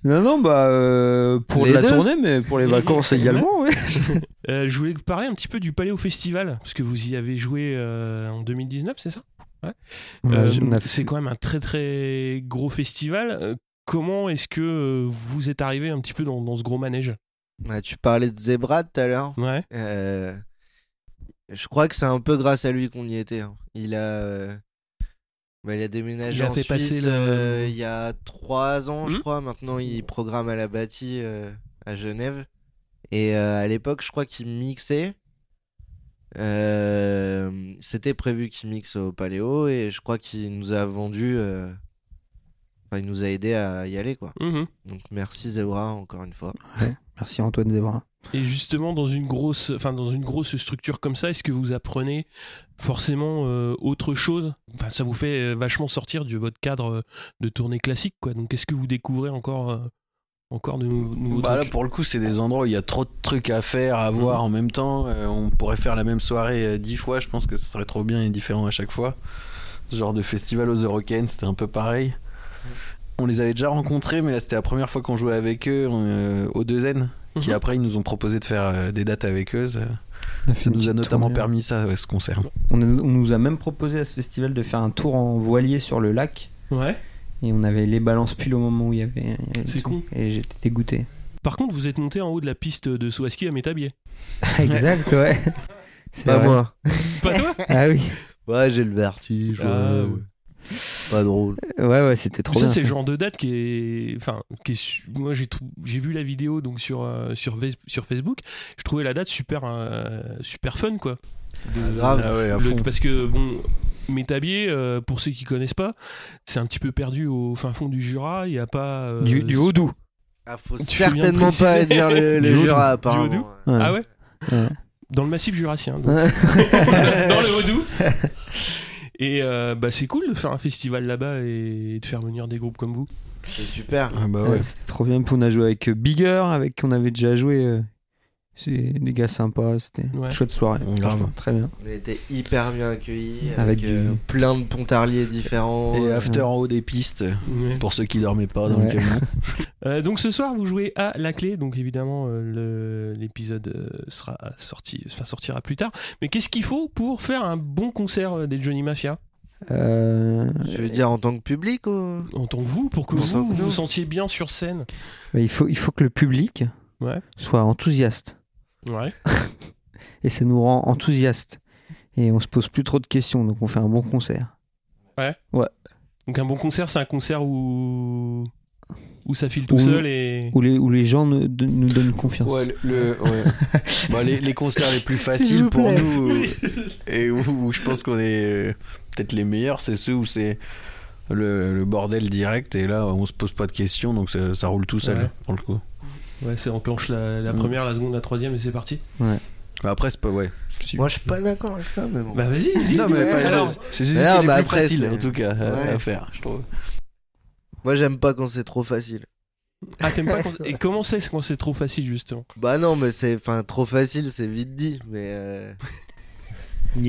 [SPEAKER 5] Non, non, bah, euh, pour
[SPEAKER 4] Les
[SPEAKER 5] la
[SPEAKER 4] deux.
[SPEAKER 5] tournée, mais pour les vacances également, oui.
[SPEAKER 2] Euh, Je voulais vous parler un petit peu du Paléo Festival parce que vous y avez joué euh, en 2019, c'est ça? Euh,
[SPEAKER 5] fait-
[SPEAKER 2] C'est quand même un très très gros festival. Comment est-ce que vous êtes arrivé un petit peu dans, dans ce gros manège?
[SPEAKER 4] Ouais, tu parlais de Zebra tout à l'heure.
[SPEAKER 2] Ouais.
[SPEAKER 4] Euh, je crois que c'est un peu grâce à lui qu'on y était. hein. Il a, euh, bah, il a déménagé
[SPEAKER 2] Il a
[SPEAKER 4] en
[SPEAKER 2] fait
[SPEAKER 4] Suisse
[SPEAKER 2] passer le-
[SPEAKER 4] euh, il y a trois ans, je
[SPEAKER 2] Mhm.
[SPEAKER 4] crois. Maintenant, il programme à la bâtie euh, à Genève. Et euh, à l'époque, je crois qu'il mixait. Euh, C'était prévu qu'il mixe au Paléo et je crois qu'il nous a vendu. euh, Enfin, il nous a aidé à y aller, quoi.
[SPEAKER 2] Mhm.
[SPEAKER 4] Donc merci Zebra encore une fois.
[SPEAKER 5] Merci Antoine Zebra.
[SPEAKER 2] Et justement, dans une grosse, enfin dans une grosse structure comme ça, est-ce que vous apprenez forcément euh, autre chose? Enfin, ça vous fait euh, vachement sortir de votre cadre euh, de tournée classique, quoi. Donc, est-ce que vous découvrez encore, euh, encore de nou- nouveaux
[SPEAKER 3] Bah là,
[SPEAKER 2] trucs
[SPEAKER 3] pour le coup, c'est des endroits où il y a trop de trucs à faire, à voir
[SPEAKER 2] Mhm.
[SPEAKER 3] en même temps. Euh, on pourrait faire la même soirée euh, dix fois. Je pense que ce serait trop bien et différent à chaque fois. Ce genre de festival aux Eurocaines, c'était un peu pareil. On les avait déjà rencontrés, mais là, c'était la première fois qu'on jouait avec eux euh, au 2N. Qui
[SPEAKER 2] Mhm.
[SPEAKER 3] après, ils nous ont proposé de faire euh, des dates avec eux. Ça,
[SPEAKER 5] On a fait
[SPEAKER 3] ça nous a notamment
[SPEAKER 5] tournée.
[SPEAKER 3] permis ça, ouais, ce concert.
[SPEAKER 5] On, a- on nous a même proposé à ce festival de faire un tour en voilier sur le lac.
[SPEAKER 2] Ouais.
[SPEAKER 5] Et on avait les balances pile au moment où il y avait.
[SPEAKER 2] C'est con.
[SPEAKER 5] Et j'étais dégoûté.
[SPEAKER 2] Par contre, vous êtes monté en haut de la piste de saut à ski à Métabier.
[SPEAKER 5] exact, ouais.
[SPEAKER 4] Pas
[SPEAKER 5] vrai.
[SPEAKER 4] moi.
[SPEAKER 2] Pas toi
[SPEAKER 5] Ah oui.
[SPEAKER 4] Ouais, j'ai le vertige.
[SPEAKER 2] Ah,
[SPEAKER 4] ouais,
[SPEAKER 2] ouais.
[SPEAKER 4] Pas drôle.
[SPEAKER 5] Ouais, ouais, c'était trop
[SPEAKER 2] ça,
[SPEAKER 5] bien.
[SPEAKER 2] c'est le genre de date qui est. Enfin, qui est moi, j'ai trou- j'ai vu la vidéo donc sur, euh, sur, sur Facebook. Je trouvais la date super, euh, super fun, quoi. De-
[SPEAKER 4] grave.
[SPEAKER 3] Ah ouais, à
[SPEAKER 2] le-
[SPEAKER 3] fond.
[SPEAKER 2] parce que, bon, Métabier, euh, pour ceux qui connaissent pas, c'est un petit peu perdu au fin fond du Jura. Il n'y a pas. euh,
[SPEAKER 5] Du, du Haut-Doux.
[SPEAKER 4] Ah, faut
[SPEAKER 2] Tu
[SPEAKER 4] certainement pas dire le, le. Jura, apparemment.
[SPEAKER 5] Ouais.
[SPEAKER 2] Ah ouais
[SPEAKER 5] Ouais.
[SPEAKER 2] Dans le massif jurassien. donc. Dans le Haut-Doubs. Et euh, bah, c'est cool de faire un festival là-bas et de faire venir des groupes comme vous.
[SPEAKER 4] C'est super.
[SPEAKER 3] Ah bah
[SPEAKER 5] Ouais,
[SPEAKER 3] ouais.
[SPEAKER 5] C'était trop bien. Puis on a joué avec euh, Bigger, avec qui on avait déjà joué. euh, C'est des gars sympas. C'était
[SPEAKER 2] Ouais.
[SPEAKER 5] une chouette soirée.
[SPEAKER 3] Grave.
[SPEAKER 5] Très bien.
[SPEAKER 4] On était hyper bien accueillis.
[SPEAKER 5] Avec
[SPEAKER 4] Avec, euh, plein de pontarliers différents.
[SPEAKER 3] Et after en haut des pistes,
[SPEAKER 2] Ouais.
[SPEAKER 3] pour ceux qui dormaient pas dans
[SPEAKER 5] Ouais.
[SPEAKER 3] le camion.
[SPEAKER 2] Euh, donc ce soir, vous jouez à la clé. Donc évidemment, euh, le- l'épisode euh, sera sorti, enfin, sortira plus tard. Mais qu'est-ce qu'il faut pour faire un bon concert des Johnny Mafia?
[SPEAKER 5] Euh,
[SPEAKER 4] Je veux dire en tant que public ou...
[SPEAKER 2] en tant que vous, pour que
[SPEAKER 4] En
[SPEAKER 2] vous vous sentiez bien sur scène
[SPEAKER 5] bah, il, faut, il faut que le public
[SPEAKER 2] Ouais.
[SPEAKER 5] soit enthousiaste.
[SPEAKER 2] Ouais.
[SPEAKER 5] Et ça nous rend enthousiaste. Et on se pose plus trop de questions. Donc on fait un bon concert.
[SPEAKER 2] Donc un bon concert, c'est un concert où où ça file tout
[SPEAKER 5] Où-
[SPEAKER 2] seul et
[SPEAKER 5] Où les, où les gens nous, de- nous donnent confiance.
[SPEAKER 3] Ouais, le, ouais. Bah, les, les concerts les plus faciles pour
[SPEAKER 5] plaît.
[SPEAKER 3] nous euh, et où, où je pense qu'on est euh, peut-être les meilleurs, c'est ceux où c'est le, le bordel direct et là on se pose pas de questions donc ça, ça roule tout seul
[SPEAKER 2] Ouais.
[SPEAKER 3] pour le coup.
[SPEAKER 2] Ouais, c'est enclenche la, la
[SPEAKER 3] Mm.
[SPEAKER 2] première, la seconde, la troisième et c'est parti.
[SPEAKER 3] Bah, après c'est pas ouais. Si-
[SPEAKER 4] Moi, je suis pas d'accord avec ça, mais bon.
[SPEAKER 2] Bah vas-y. dis.
[SPEAKER 3] non mais
[SPEAKER 4] Ouais,
[SPEAKER 3] enfin,
[SPEAKER 4] alors.
[SPEAKER 3] c'est les
[SPEAKER 4] bah,
[SPEAKER 3] plus
[SPEAKER 4] après,
[SPEAKER 3] faciles
[SPEAKER 4] c'est-
[SPEAKER 3] en tout cas à,
[SPEAKER 4] Ouais.
[SPEAKER 3] à faire, je trouve.
[SPEAKER 4] Moi, j'aime pas quand c'est trop facile.
[SPEAKER 2] Ah t'aimes pas quand... Et comment c'est quand c'est trop facile justement?
[SPEAKER 4] Bah non, mais c'est enfin trop facile, c'est vite dit, mais euh,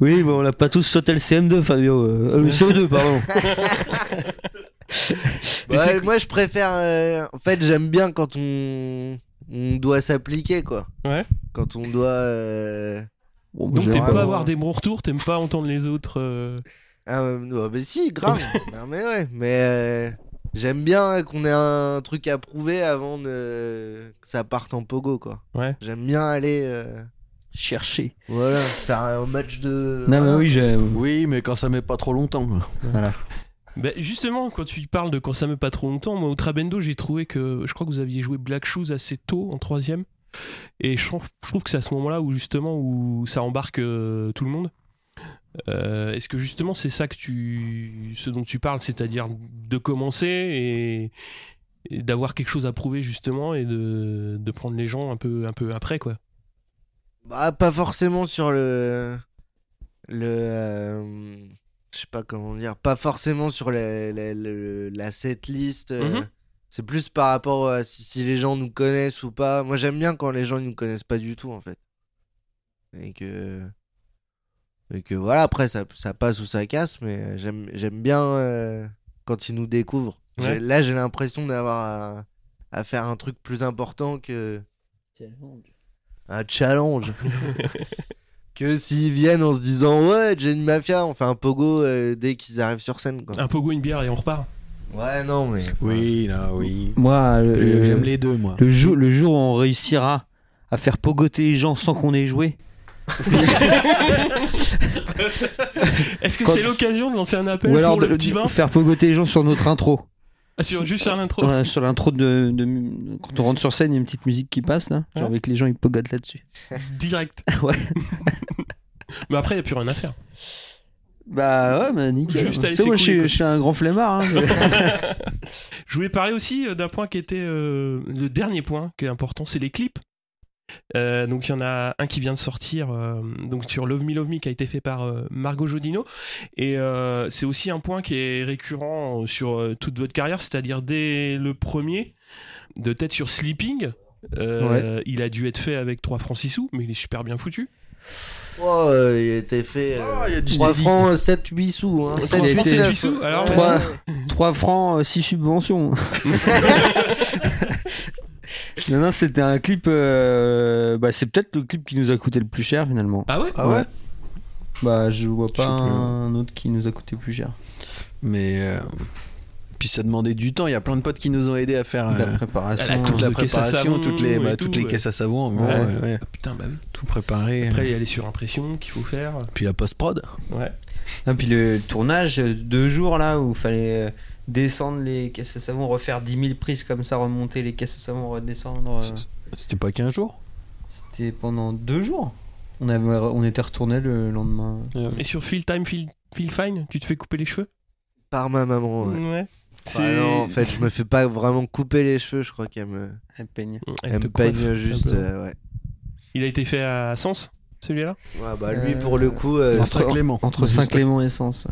[SPEAKER 5] Oui, mais on n'a pas tous sauté le CM2, Fabio. Euh, le CO2, pardon.
[SPEAKER 4] Moi je préfère. euh, En fait, j'aime bien quand on on doit s'appliquer quoi.
[SPEAKER 2] Ouais.
[SPEAKER 4] Quand on doit. euh,
[SPEAKER 5] Bon, bah,
[SPEAKER 2] Donc t'aimes pas avoir des bons retours, t'aimes pas entendre les autres. euh,
[SPEAKER 4] Ah, euh, mais si, grave. non, mais ouais, mais euh, j'aime bien qu'on ait un truc à prouver avant de... que ça parte en pogo quoi.
[SPEAKER 2] Ouais.
[SPEAKER 4] J'aime bien aller. euh,
[SPEAKER 5] chercher.
[SPEAKER 4] Voilà, faire un match de.
[SPEAKER 5] Non, mais oui, j'ai.
[SPEAKER 3] Oui, mais quand ça met pas trop longtemps.
[SPEAKER 5] Voilà.
[SPEAKER 2] Bah, justement, quand tu parles de quand ça met pas trop longtemps, moi au Trabendo, j'ai trouvé que je crois que vous aviez joué Black Shoes assez tôt en troisième, et je trouve, que c'est à ce moment-là où justement où ça embarque euh, tout le monde. Euh, Est-ce que justement c'est ça que tu, ce dont tu parles, c'est-à-dire de commencer et, d'avoir quelque chose à prouver justement et de, de prendre les gens un peu, un peu après quoi?
[SPEAKER 4] Bah, pas forcément sur le. Le. euh, Je sais pas comment dire. Pas forcément sur la, la, setlist. euh,
[SPEAKER 2] Mhm.
[SPEAKER 4] C'est plus par rapport à si, si les gens nous connaissent ou pas. Moi, j'aime bien quand les gens nous connaissent pas du tout, en fait. Et que. Et que voilà, après, ça, ça passe ou ça casse, mais j'aime j'aime bien euh, quand ils nous découvrent.
[SPEAKER 2] Ouais.
[SPEAKER 4] Là, j'ai l'impression d'avoir à, à faire un truc plus important que un challenge. que s'ils viennent en se disant ouais Jenny Mafia on fait un pogo euh, dès qu'ils arrivent sur scène quoi.
[SPEAKER 2] Un pogo, une bière et on repart.
[SPEAKER 4] Ouais non mais
[SPEAKER 3] Oui, là, oui.
[SPEAKER 5] Moi, le,
[SPEAKER 3] Euh,
[SPEAKER 5] le-
[SPEAKER 3] J'aime les deux, moi.
[SPEAKER 5] le jour, le jour où on réussira à faire pogoter les gens sans qu'on ait joué.
[SPEAKER 2] Est-ce que
[SPEAKER 5] Quand-
[SPEAKER 2] c'est l'occasion de lancer un appel
[SPEAKER 5] Ou alors
[SPEAKER 2] pour le
[SPEAKER 5] de,
[SPEAKER 2] petit
[SPEAKER 5] de
[SPEAKER 2] vin
[SPEAKER 5] faire pogoter les gens sur notre intro.
[SPEAKER 2] Ah, sur, juste sur l'intro
[SPEAKER 5] Ouais, sur l'intro de, de- Quand on rentre sur scène, il y a une petite musique qui passe là. Genre
[SPEAKER 2] Ouais.
[SPEAKER 5] avec les gens, ils pogotent là-dessus.
[SPEAKER 2] Direct.
[SPEAKER 5] Ouais.
[SPEAKER 2] Mais après, il n'y a plus rien à faire.
[SPEAKER 5] Bah ouais, mais nickel.
[SPEAKER 2] Juste
[SPEAKER 5] Tu sais, moi, suis, je suis un grand flemmard. hein.
[SPEAKER 2] Je voulais parler aussi euh, d'un point qui était euh, le dernier point qui est important, c'est les clips. Euh, donc il y en a un qui vient de sortir euh, donc sur Love Me Love Me qui a été fait par euh, Margot Jodino et euh, c'est aussi un point qui est récurrent sur euh, toute votre carrière c'est-à-dire dès le premier de tête sur Sleeping euh, il a dû être fait avec 3 francs 6 sous mais il est super bien foutu
[SPEAKER 4] Oh, euh, il a été fait.
[SPEAKER 3] Oh, il y a du
[SPEAKER 4] 3
[SPEAKER 3] steady.
[SPEAKER 4] francs, 7, 8 sous. Hein. 7,
[SPEAKER 5] Il a
[SPEAKER 4] 8,
[SPEAKER 5] été-
[SPEAKER 2] 8 sous alors
[SPEAKER 5] Trois. 3 francs, 6 subventions. non, non, c'était un clip. euh, Bah, c'est peut-être le clip qui nous a coûté le plus cher finalement.
[SPEAKER 2] ah ouais
[SPEAKER 3] Ah ouais
[SPEAKER 5] Bah, je vois pas
[SPEAKER 3] plus.
[SPEAKER 5] un autre qui nous a coûté plus cher.
[SPEAKER 3] Mais. euh, Puis ça demandait du temps. Il y a plein de potes qui nous ont aidés à faire
[SPEAKER 5] La
[SPEAKER 3] euh,
[SPEAKER 5] préparation.
[SPEAKER 2] la
[SPEAKER 3] toute la préparation, toutes les, bah,
[SPEAKER 2] tout,
[SPEAKER 3] toutes les
[SPEAKER 2] ouais.
[SPEAKER 3] caisses à savon. en gros,
[SPEAKER 5] Ouais.
[SPEAKER 3] ouais, ouais.
[SPEAKER 2] Ah, putain bah
[SPEAKER 3] Tout préparé.
[SPEAKER 2] après il y a les surimpressions qu'il faut faire
[SPEAKER 3] Puis la post-prod.
[SPEAKER 2] ouais
[SPEAKER 5] Ah, puis le tournage, deux jours là, où il fallait euh, descendre les caisses à savon, refaire 10 000 prises comme ça, remonter les caisses à savon, redescendre. euh,
[SPEAKER 3] C'était pas 15 jours
[SPEAKER 5] C'était pendant deux jours. On, avait, on était retourné le lendemain.
[SPEAKER 2] et sur Feel Time Feel, Feel Fine tu te fais couper les cheveux?
[SPEAKER 4] Par ma maman. Ouais.
[SPEAKER 2] ouais
[SPEAKER 4] Bah non, en fait, je me fais pas vraiment couper les cheveux. Je crois qu'elle me,
[SPEAKER 5] Elle peigne.
[SPEAKER 2] Elle
[SPEAKER 4] elle
[SPEAKER 2] te
[SPEAKER 4] me peigne
[SPEAKER 2] coiffe,
[SPEAKER 4] juste. euh, ouais.
[SPEAKER 2] Il a été fait à Sens, celui-là?
[SPEAKER 4] Ouais, bah lui,
[SPEAKER 5] Euh,
[SPEAKER 4] pour le coup, euh,
[SPEAKER 3] En Saint-Clément.
[SPEAKER 5] Entre Saint-Clément et Sens.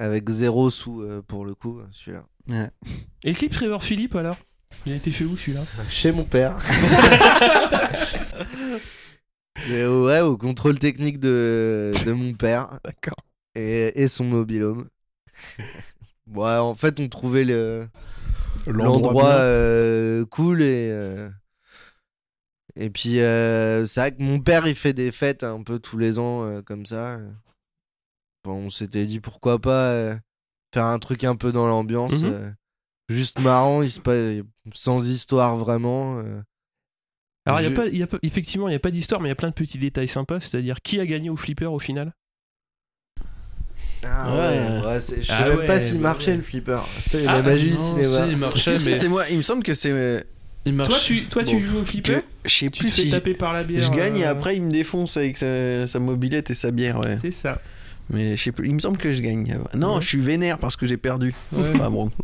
[SPEAKER 4] Avec zéro sous euh, pour le coup, celui-là.
[SPEAKER 5] Ouais.
[SPEAKER 2] Et le clip Trevor Philippe alors? Il a été fait où celui-là?
[SPEAKER 4] Chez mon père. Mais ouais, au contrôle technique de, de mon père
[SPEAKER 2] D'accord.
[SPEAKER 4] et, et son mobilhome. ouais, en fait, on trouvait le, l'endroit
[SPEAKER 3] bien.
[SPEAKER 4] euh, cool et euh, et puis euh, c'est vrai que mon père il fait des fêtes un peu tous les ans euh, comme ça on s'était dit pourquoi pas euh, faire un truc un peu dans l'ambiance
[SPEAKER 2] Mhm.
[SPEAKER 4] euh, juste marrant il se passe sans histoire vraiment euh.
[SPEAKER 2] Alors il y a
[SPEAKER 4] Je-
[SPEAKER 2] pas, il y a pas, effectivement il n'y a pas d'histoire mais il y a plein de petits détails sympas, c'est-à-dire qui a gagné au flipper au final?
[SPEAKER 4] Ah ouais,
[SPEAKER 3] Ouais.
[SPEAKER 4] ouais, c'est- je sais
[SPEAKER 2] Ah
[SPEAKER 4] même
[SPEAKER 2] ouais,
[SPEAKER 4] pas s'il
[SPEAKER 2] bah
[SPEAKER 4] marchait
[SPEAKER 2] ouais.
[SPEAKER 4] le flipper c'est
[SPEAKER 2] Ah,
[SPEAKER 4] la magie du
[SPEAKER 6] Non,
[SPEAKER 4] cinéma
[SPEAKER 6] ça, il marchait,
[SPEAKER 3] Si, si,
[SPEAKER 6] mais
[SPEAKER 3] c'est moi. Il me semble que c'est.
[SPEAKER 6] il marche.
[SPEAKER 2] Toi tu, toi, tu
[SPEAKER 3] Bon,
[SPEAKER 2] joues au flipper,
[SPEAKER 3] Je sais
[SPEAKER 2] tu te
[SPEAKER 3] plus
[SPEAKER 2] fais
[SPEAKER 3] si.
[SPEAKER 2] taper par la bière.
[SPEAKER 3] Je gagne et après il me défonce avec sa, sa mobilette et sa bière, ouais.
[SPEAKER 2] C'est ça.
[SPEAKER 3] Mais je sais plus. Il me semble que je gagne. Non,
[SPEAKER 2] Ouais.
[SPEAKER 3] je suis vénère parce que j'ai perdu.
[SPEAKER 2] Ouais.
[SPEAKER 3] Enfin bon.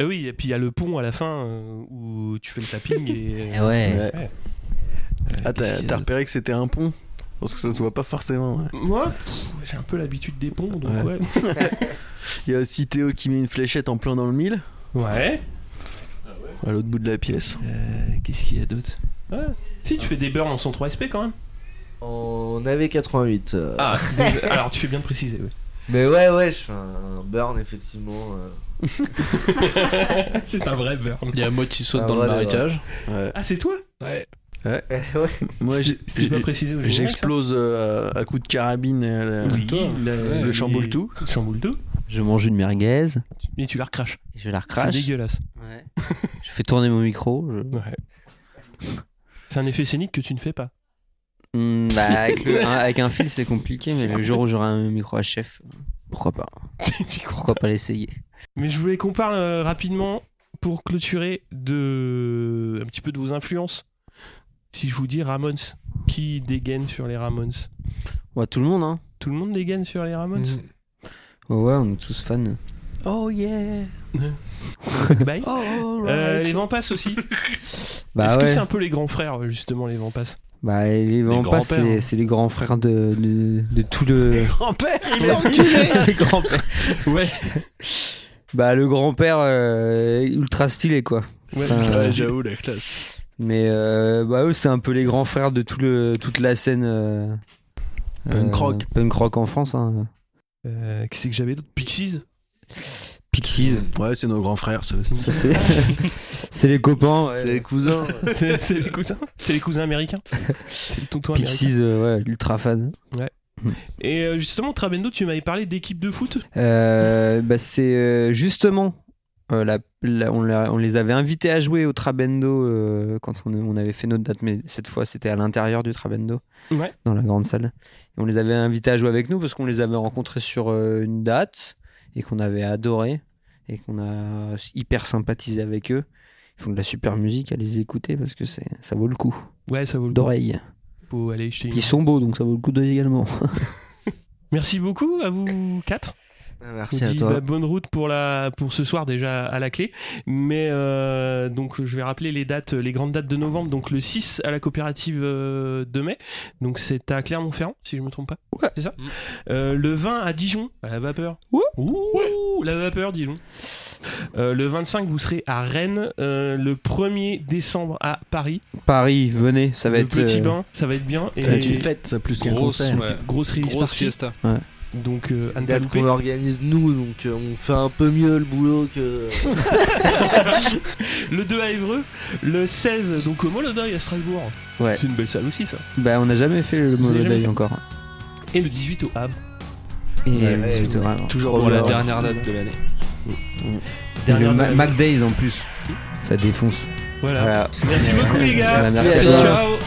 [SPEAKER 2] Euh, oui, et puis il y a le pont à la fin euh, où tu fais le tapping et.
[SPEAKER 5] Eh ouais.
[SPEAKER 3] Ouais. Ah, t'as repéré que c'était un pont? Parce que ça se voit pas forcément. ouais.
[SPEAKER 2] Moi, j'ai un peu l'habitude des ponts, donc ouais.
[SPEAKER 3] Ouais. Il y a aussi Théo qui met une fléchette en plein dans le mille,
[SPEAKER 2] Ouais.
[SPEAKER 3] à l'autre bout de la pièce.
[SPEAKER 2] Euh, Qu'est-ce qu'il y a d'autre? Ouais. Si tu fais des burns en 103 SP quand même.
[SPEAKER 4] On avait 88 euh.
[SPEAKER 2] Ah, alors tu fais bien de préciser. ouais.
[SPEAKER 4] mais ouais ouais je fais un burn effectivement euh.
[SPEAKER 2] C'est un vrai burn.
[SPEAKER 6] Il y a moi qui saute
[SPEAKER 4] Ah,
[SPEAKER 6] dans le
[SPEAKER 4] voilà,
[SPEAKER 6] marécage.
[SPEAKER 3] Ouais.
[SPEAKER 2] Ah, c'est toi?
[SPEAKER 6] Ouais.
[SPEAKER 4] ouais
[SPEAKER 3] Moi, j'ai-
[SPEAKER 2] C'était pas précisé au générique, ça
[SPEAKER 3] j'explose euh, à, coups de carabine euh, la-
[SPEAKER 2] Oui,
[SPEAKER 6] toi.
[SPEAKER 2] la-
[SPEAKER 6] Ouais,
[SPEAKER 2] les-
[SPEAKER 3] chamboule tout.
[SPEAKER 2] le chamboule tout.
[SPEAKER 5] Je mange une merguez.
[SPEAKER 2] Et tu la recraches.
[SPEAKER 5] et Je la
[SPEAKER 2] C'est
[SPEAKER 5] recrache.
[SPEAKER 2] dégueulasse.
[SPEAKER 5] Ouais. je fais tourner mon micro. je-
[SPEAKER 2] Ouais. C'est un effet scénique que tu ne fais pas.
[SPEAKER 5] Hmm, bah, avec, le- un, avec un fil, c'est compliqué, mais le jour où j'aurai un micro à chef, pourquoi pas. Pourquoi pas l'essayer.
[SPEAKER 2] Mais je voulais qu'on parle euh, rapidement pour clôturer de un petit peu de vos influences. Si je vous dis Ramones, qui dégaine sur les Ramones?
[SPEAKER 5] Ouais, tout le monde, hein.
[SPEAKER 2] Tout le monde dégaine sur les Ramones?
[SPEAKER 5] Ouais, ouais, on est tous fans.
[SPEAKER 3] Oh yeah.
[SPEAKER 2] Bye. Euh, les Vampas aussi.
[SPEAKER 5] Bah
[SPEAKER 2] Est-ce
[SPEAKER 5] ouais.
[SPEAKER 2] que c'est un peu les grands frères justement les Vampas?
[SPEAKER 5] Bah, les Vampas,
[SPEAKER 6] grands-pères,
[SPEAKER 5] c'est
[SPEAKER 6] hein.
[SPEAKER 5] c'est les grands frères de, de, de tout le.
[SPEAKER 3] Grand-père, il est enculé
[SPEAKER 5] les grands-pères.
[SPEAKER 2] Ouais.
[SPEAKER 5] Bah, le grand-père euh, ultra stylé, quoi.
[SPEAKER 2] Ouais,
[SPEAKER 5] Enfin, euh,
[SPEAKER 6] Ouais, j'avoue, la classe.
[SPEAKER 5] Mais euh, bah, eux, c'est un peu les grands frères de tout le, toute la scène. euh,
[SPEAKER 3] Punk
[SPEAKER 5] euh,
[SPEAKER 3] rock.
[SPEAKER 5] Punk rock en France. Hein.
[SPEAKER 2] Euh, Qu'est-ce que j'avais d'autre? Pixies?
[SPEAKER 5] Pixies.
[SPEAKER 3] Ouais, c'est nos grands frères, ça aussi.
[SPEAKER 5] C'est c'est les copains. ouais.
[SPEAKER 4] c'est les cousins
[SPEAKER 2] C'est c'est les cousins. C'est les cousins américains. C'est le tonton américain.
[SPEAKER 5] Pixies, euh, ouais, ultra fan.
[SPEAKER 2] Et euh, justement, Trabendo, tu m'avais parlé d'équipe de foot.
[SPEAKER 5] Euh, bah, c'est justement, euh, la- la- on, l'a- on les avait invités à jouer au Trabendo euh, quand on, on avait fait notre date, mais cette fois c'était à l'intérieur du Trabendo,
[SPEAKER 2] Ouais.
[SPEAKER 5] dans la grande salle. Et on les avait invités à jouer avec nous parce qu'on les avait rencontrés sur euh, une date et qu'on avait adoré. et qu'on a hyper sympathisé avec eux. Ils font de la super musique, allez les écouter parce que c'est ça vaut le coup
[SPEAKER 2] Ouais, ça vaut le coup.
[SPEAKER 5] d'oreille.
[SPEAKER 2] Jeter une-
[SPEAKER 5] Ils sont beaux donc ça vaut le coup d'œil également.
[SPEAKER 2] Merci beaucoup à vous quatre.
[SPEAKER 4] Ah, Merci à toi.
[SPEAKER 2] bah, bonne route pour, la, pour ce soir déjà à la clé. Mais euh, donc je vais rappeler les dates, les grandes dates de novembre. Donc le 6 à la coopérative euh, de mai. Donc c'est à Clermont-Ferrand, si je me trompe pas.
[SPEAKER 5] Ouais.
[SPEAKER 2] C'est ça
[SPEAKER 6] Mm.
[SPEAKER 2] Euh, Le 20 à Dijon, à la vapeur.
[SPEAKER 5] Ouais.
[SPEAKER 2] Ouh, la vapeur, Dijon. Euh, le 25, vous serez à Rennes. Euh, le 1er décembre à Paris.
[SPEAKER 5] Paris, venez, ça va
[SPEAKER 2] le
[SPEAKER 5] être
[SPEAKER 2] petit
[SPEAKER 5] euh,
[SPEAKER 2] bain, ça va être bien.
[SPEAKER 3] Ça va être
[SPEAKER 2] Et
[SPEAKER 3] une fête, ça, plus qu'un
[SPEAKER 6] Grosse,
[SPEAKER 3] concert.
[SPEAKER 6] ouais.
[SPEAKER 2] grosse release
[SPEAKER 6] Grosse
[SPEAKER 2] party.
[SPEAKER 6] fiesta.
[SPEAKER 2] Donc euh,
[SPEAKER 4] Date qu'on organise nous, donc euh, on fait un peu mieux le boulot que.
[SPEAKER 2] Le 2 à Évreux, le 16 donc au Molodeuil à Strasbourg.
[SPEAKER 5] Ouais.
[SPEAKER 2] C'est une belle salle aussi ça.
[SPEAKER 5] Bah on n'a jamais fait le
[SPEAKER 2] fait
[SPEAKER 5] encore.
[SPEAKER 2] Et le 18 au Havre.
[SPEAKER 5] Et
[SPEAKER 4] Ouais,
[SPEAKER 5] le
[SPEAKER 4] ouais,
[SPEAKER 5] 18
[SPEAKER 4] ouais.
[SPEAKER 5] heures.
[SPEAKER 3] Toujours
[SPEAKER 6] Pour la dernière date de l'année.
[SPEAKER 5] Et le Ma- Mac Days en plus. Ça défonce.
[SPEAKER 2] Voilà.
[SPEAKER 5] Voilà.
[SPEAKER 2] Merci beaucoup les gars.
[SPEAKER 4] Merci.
[SPEAKER 2] Ciao.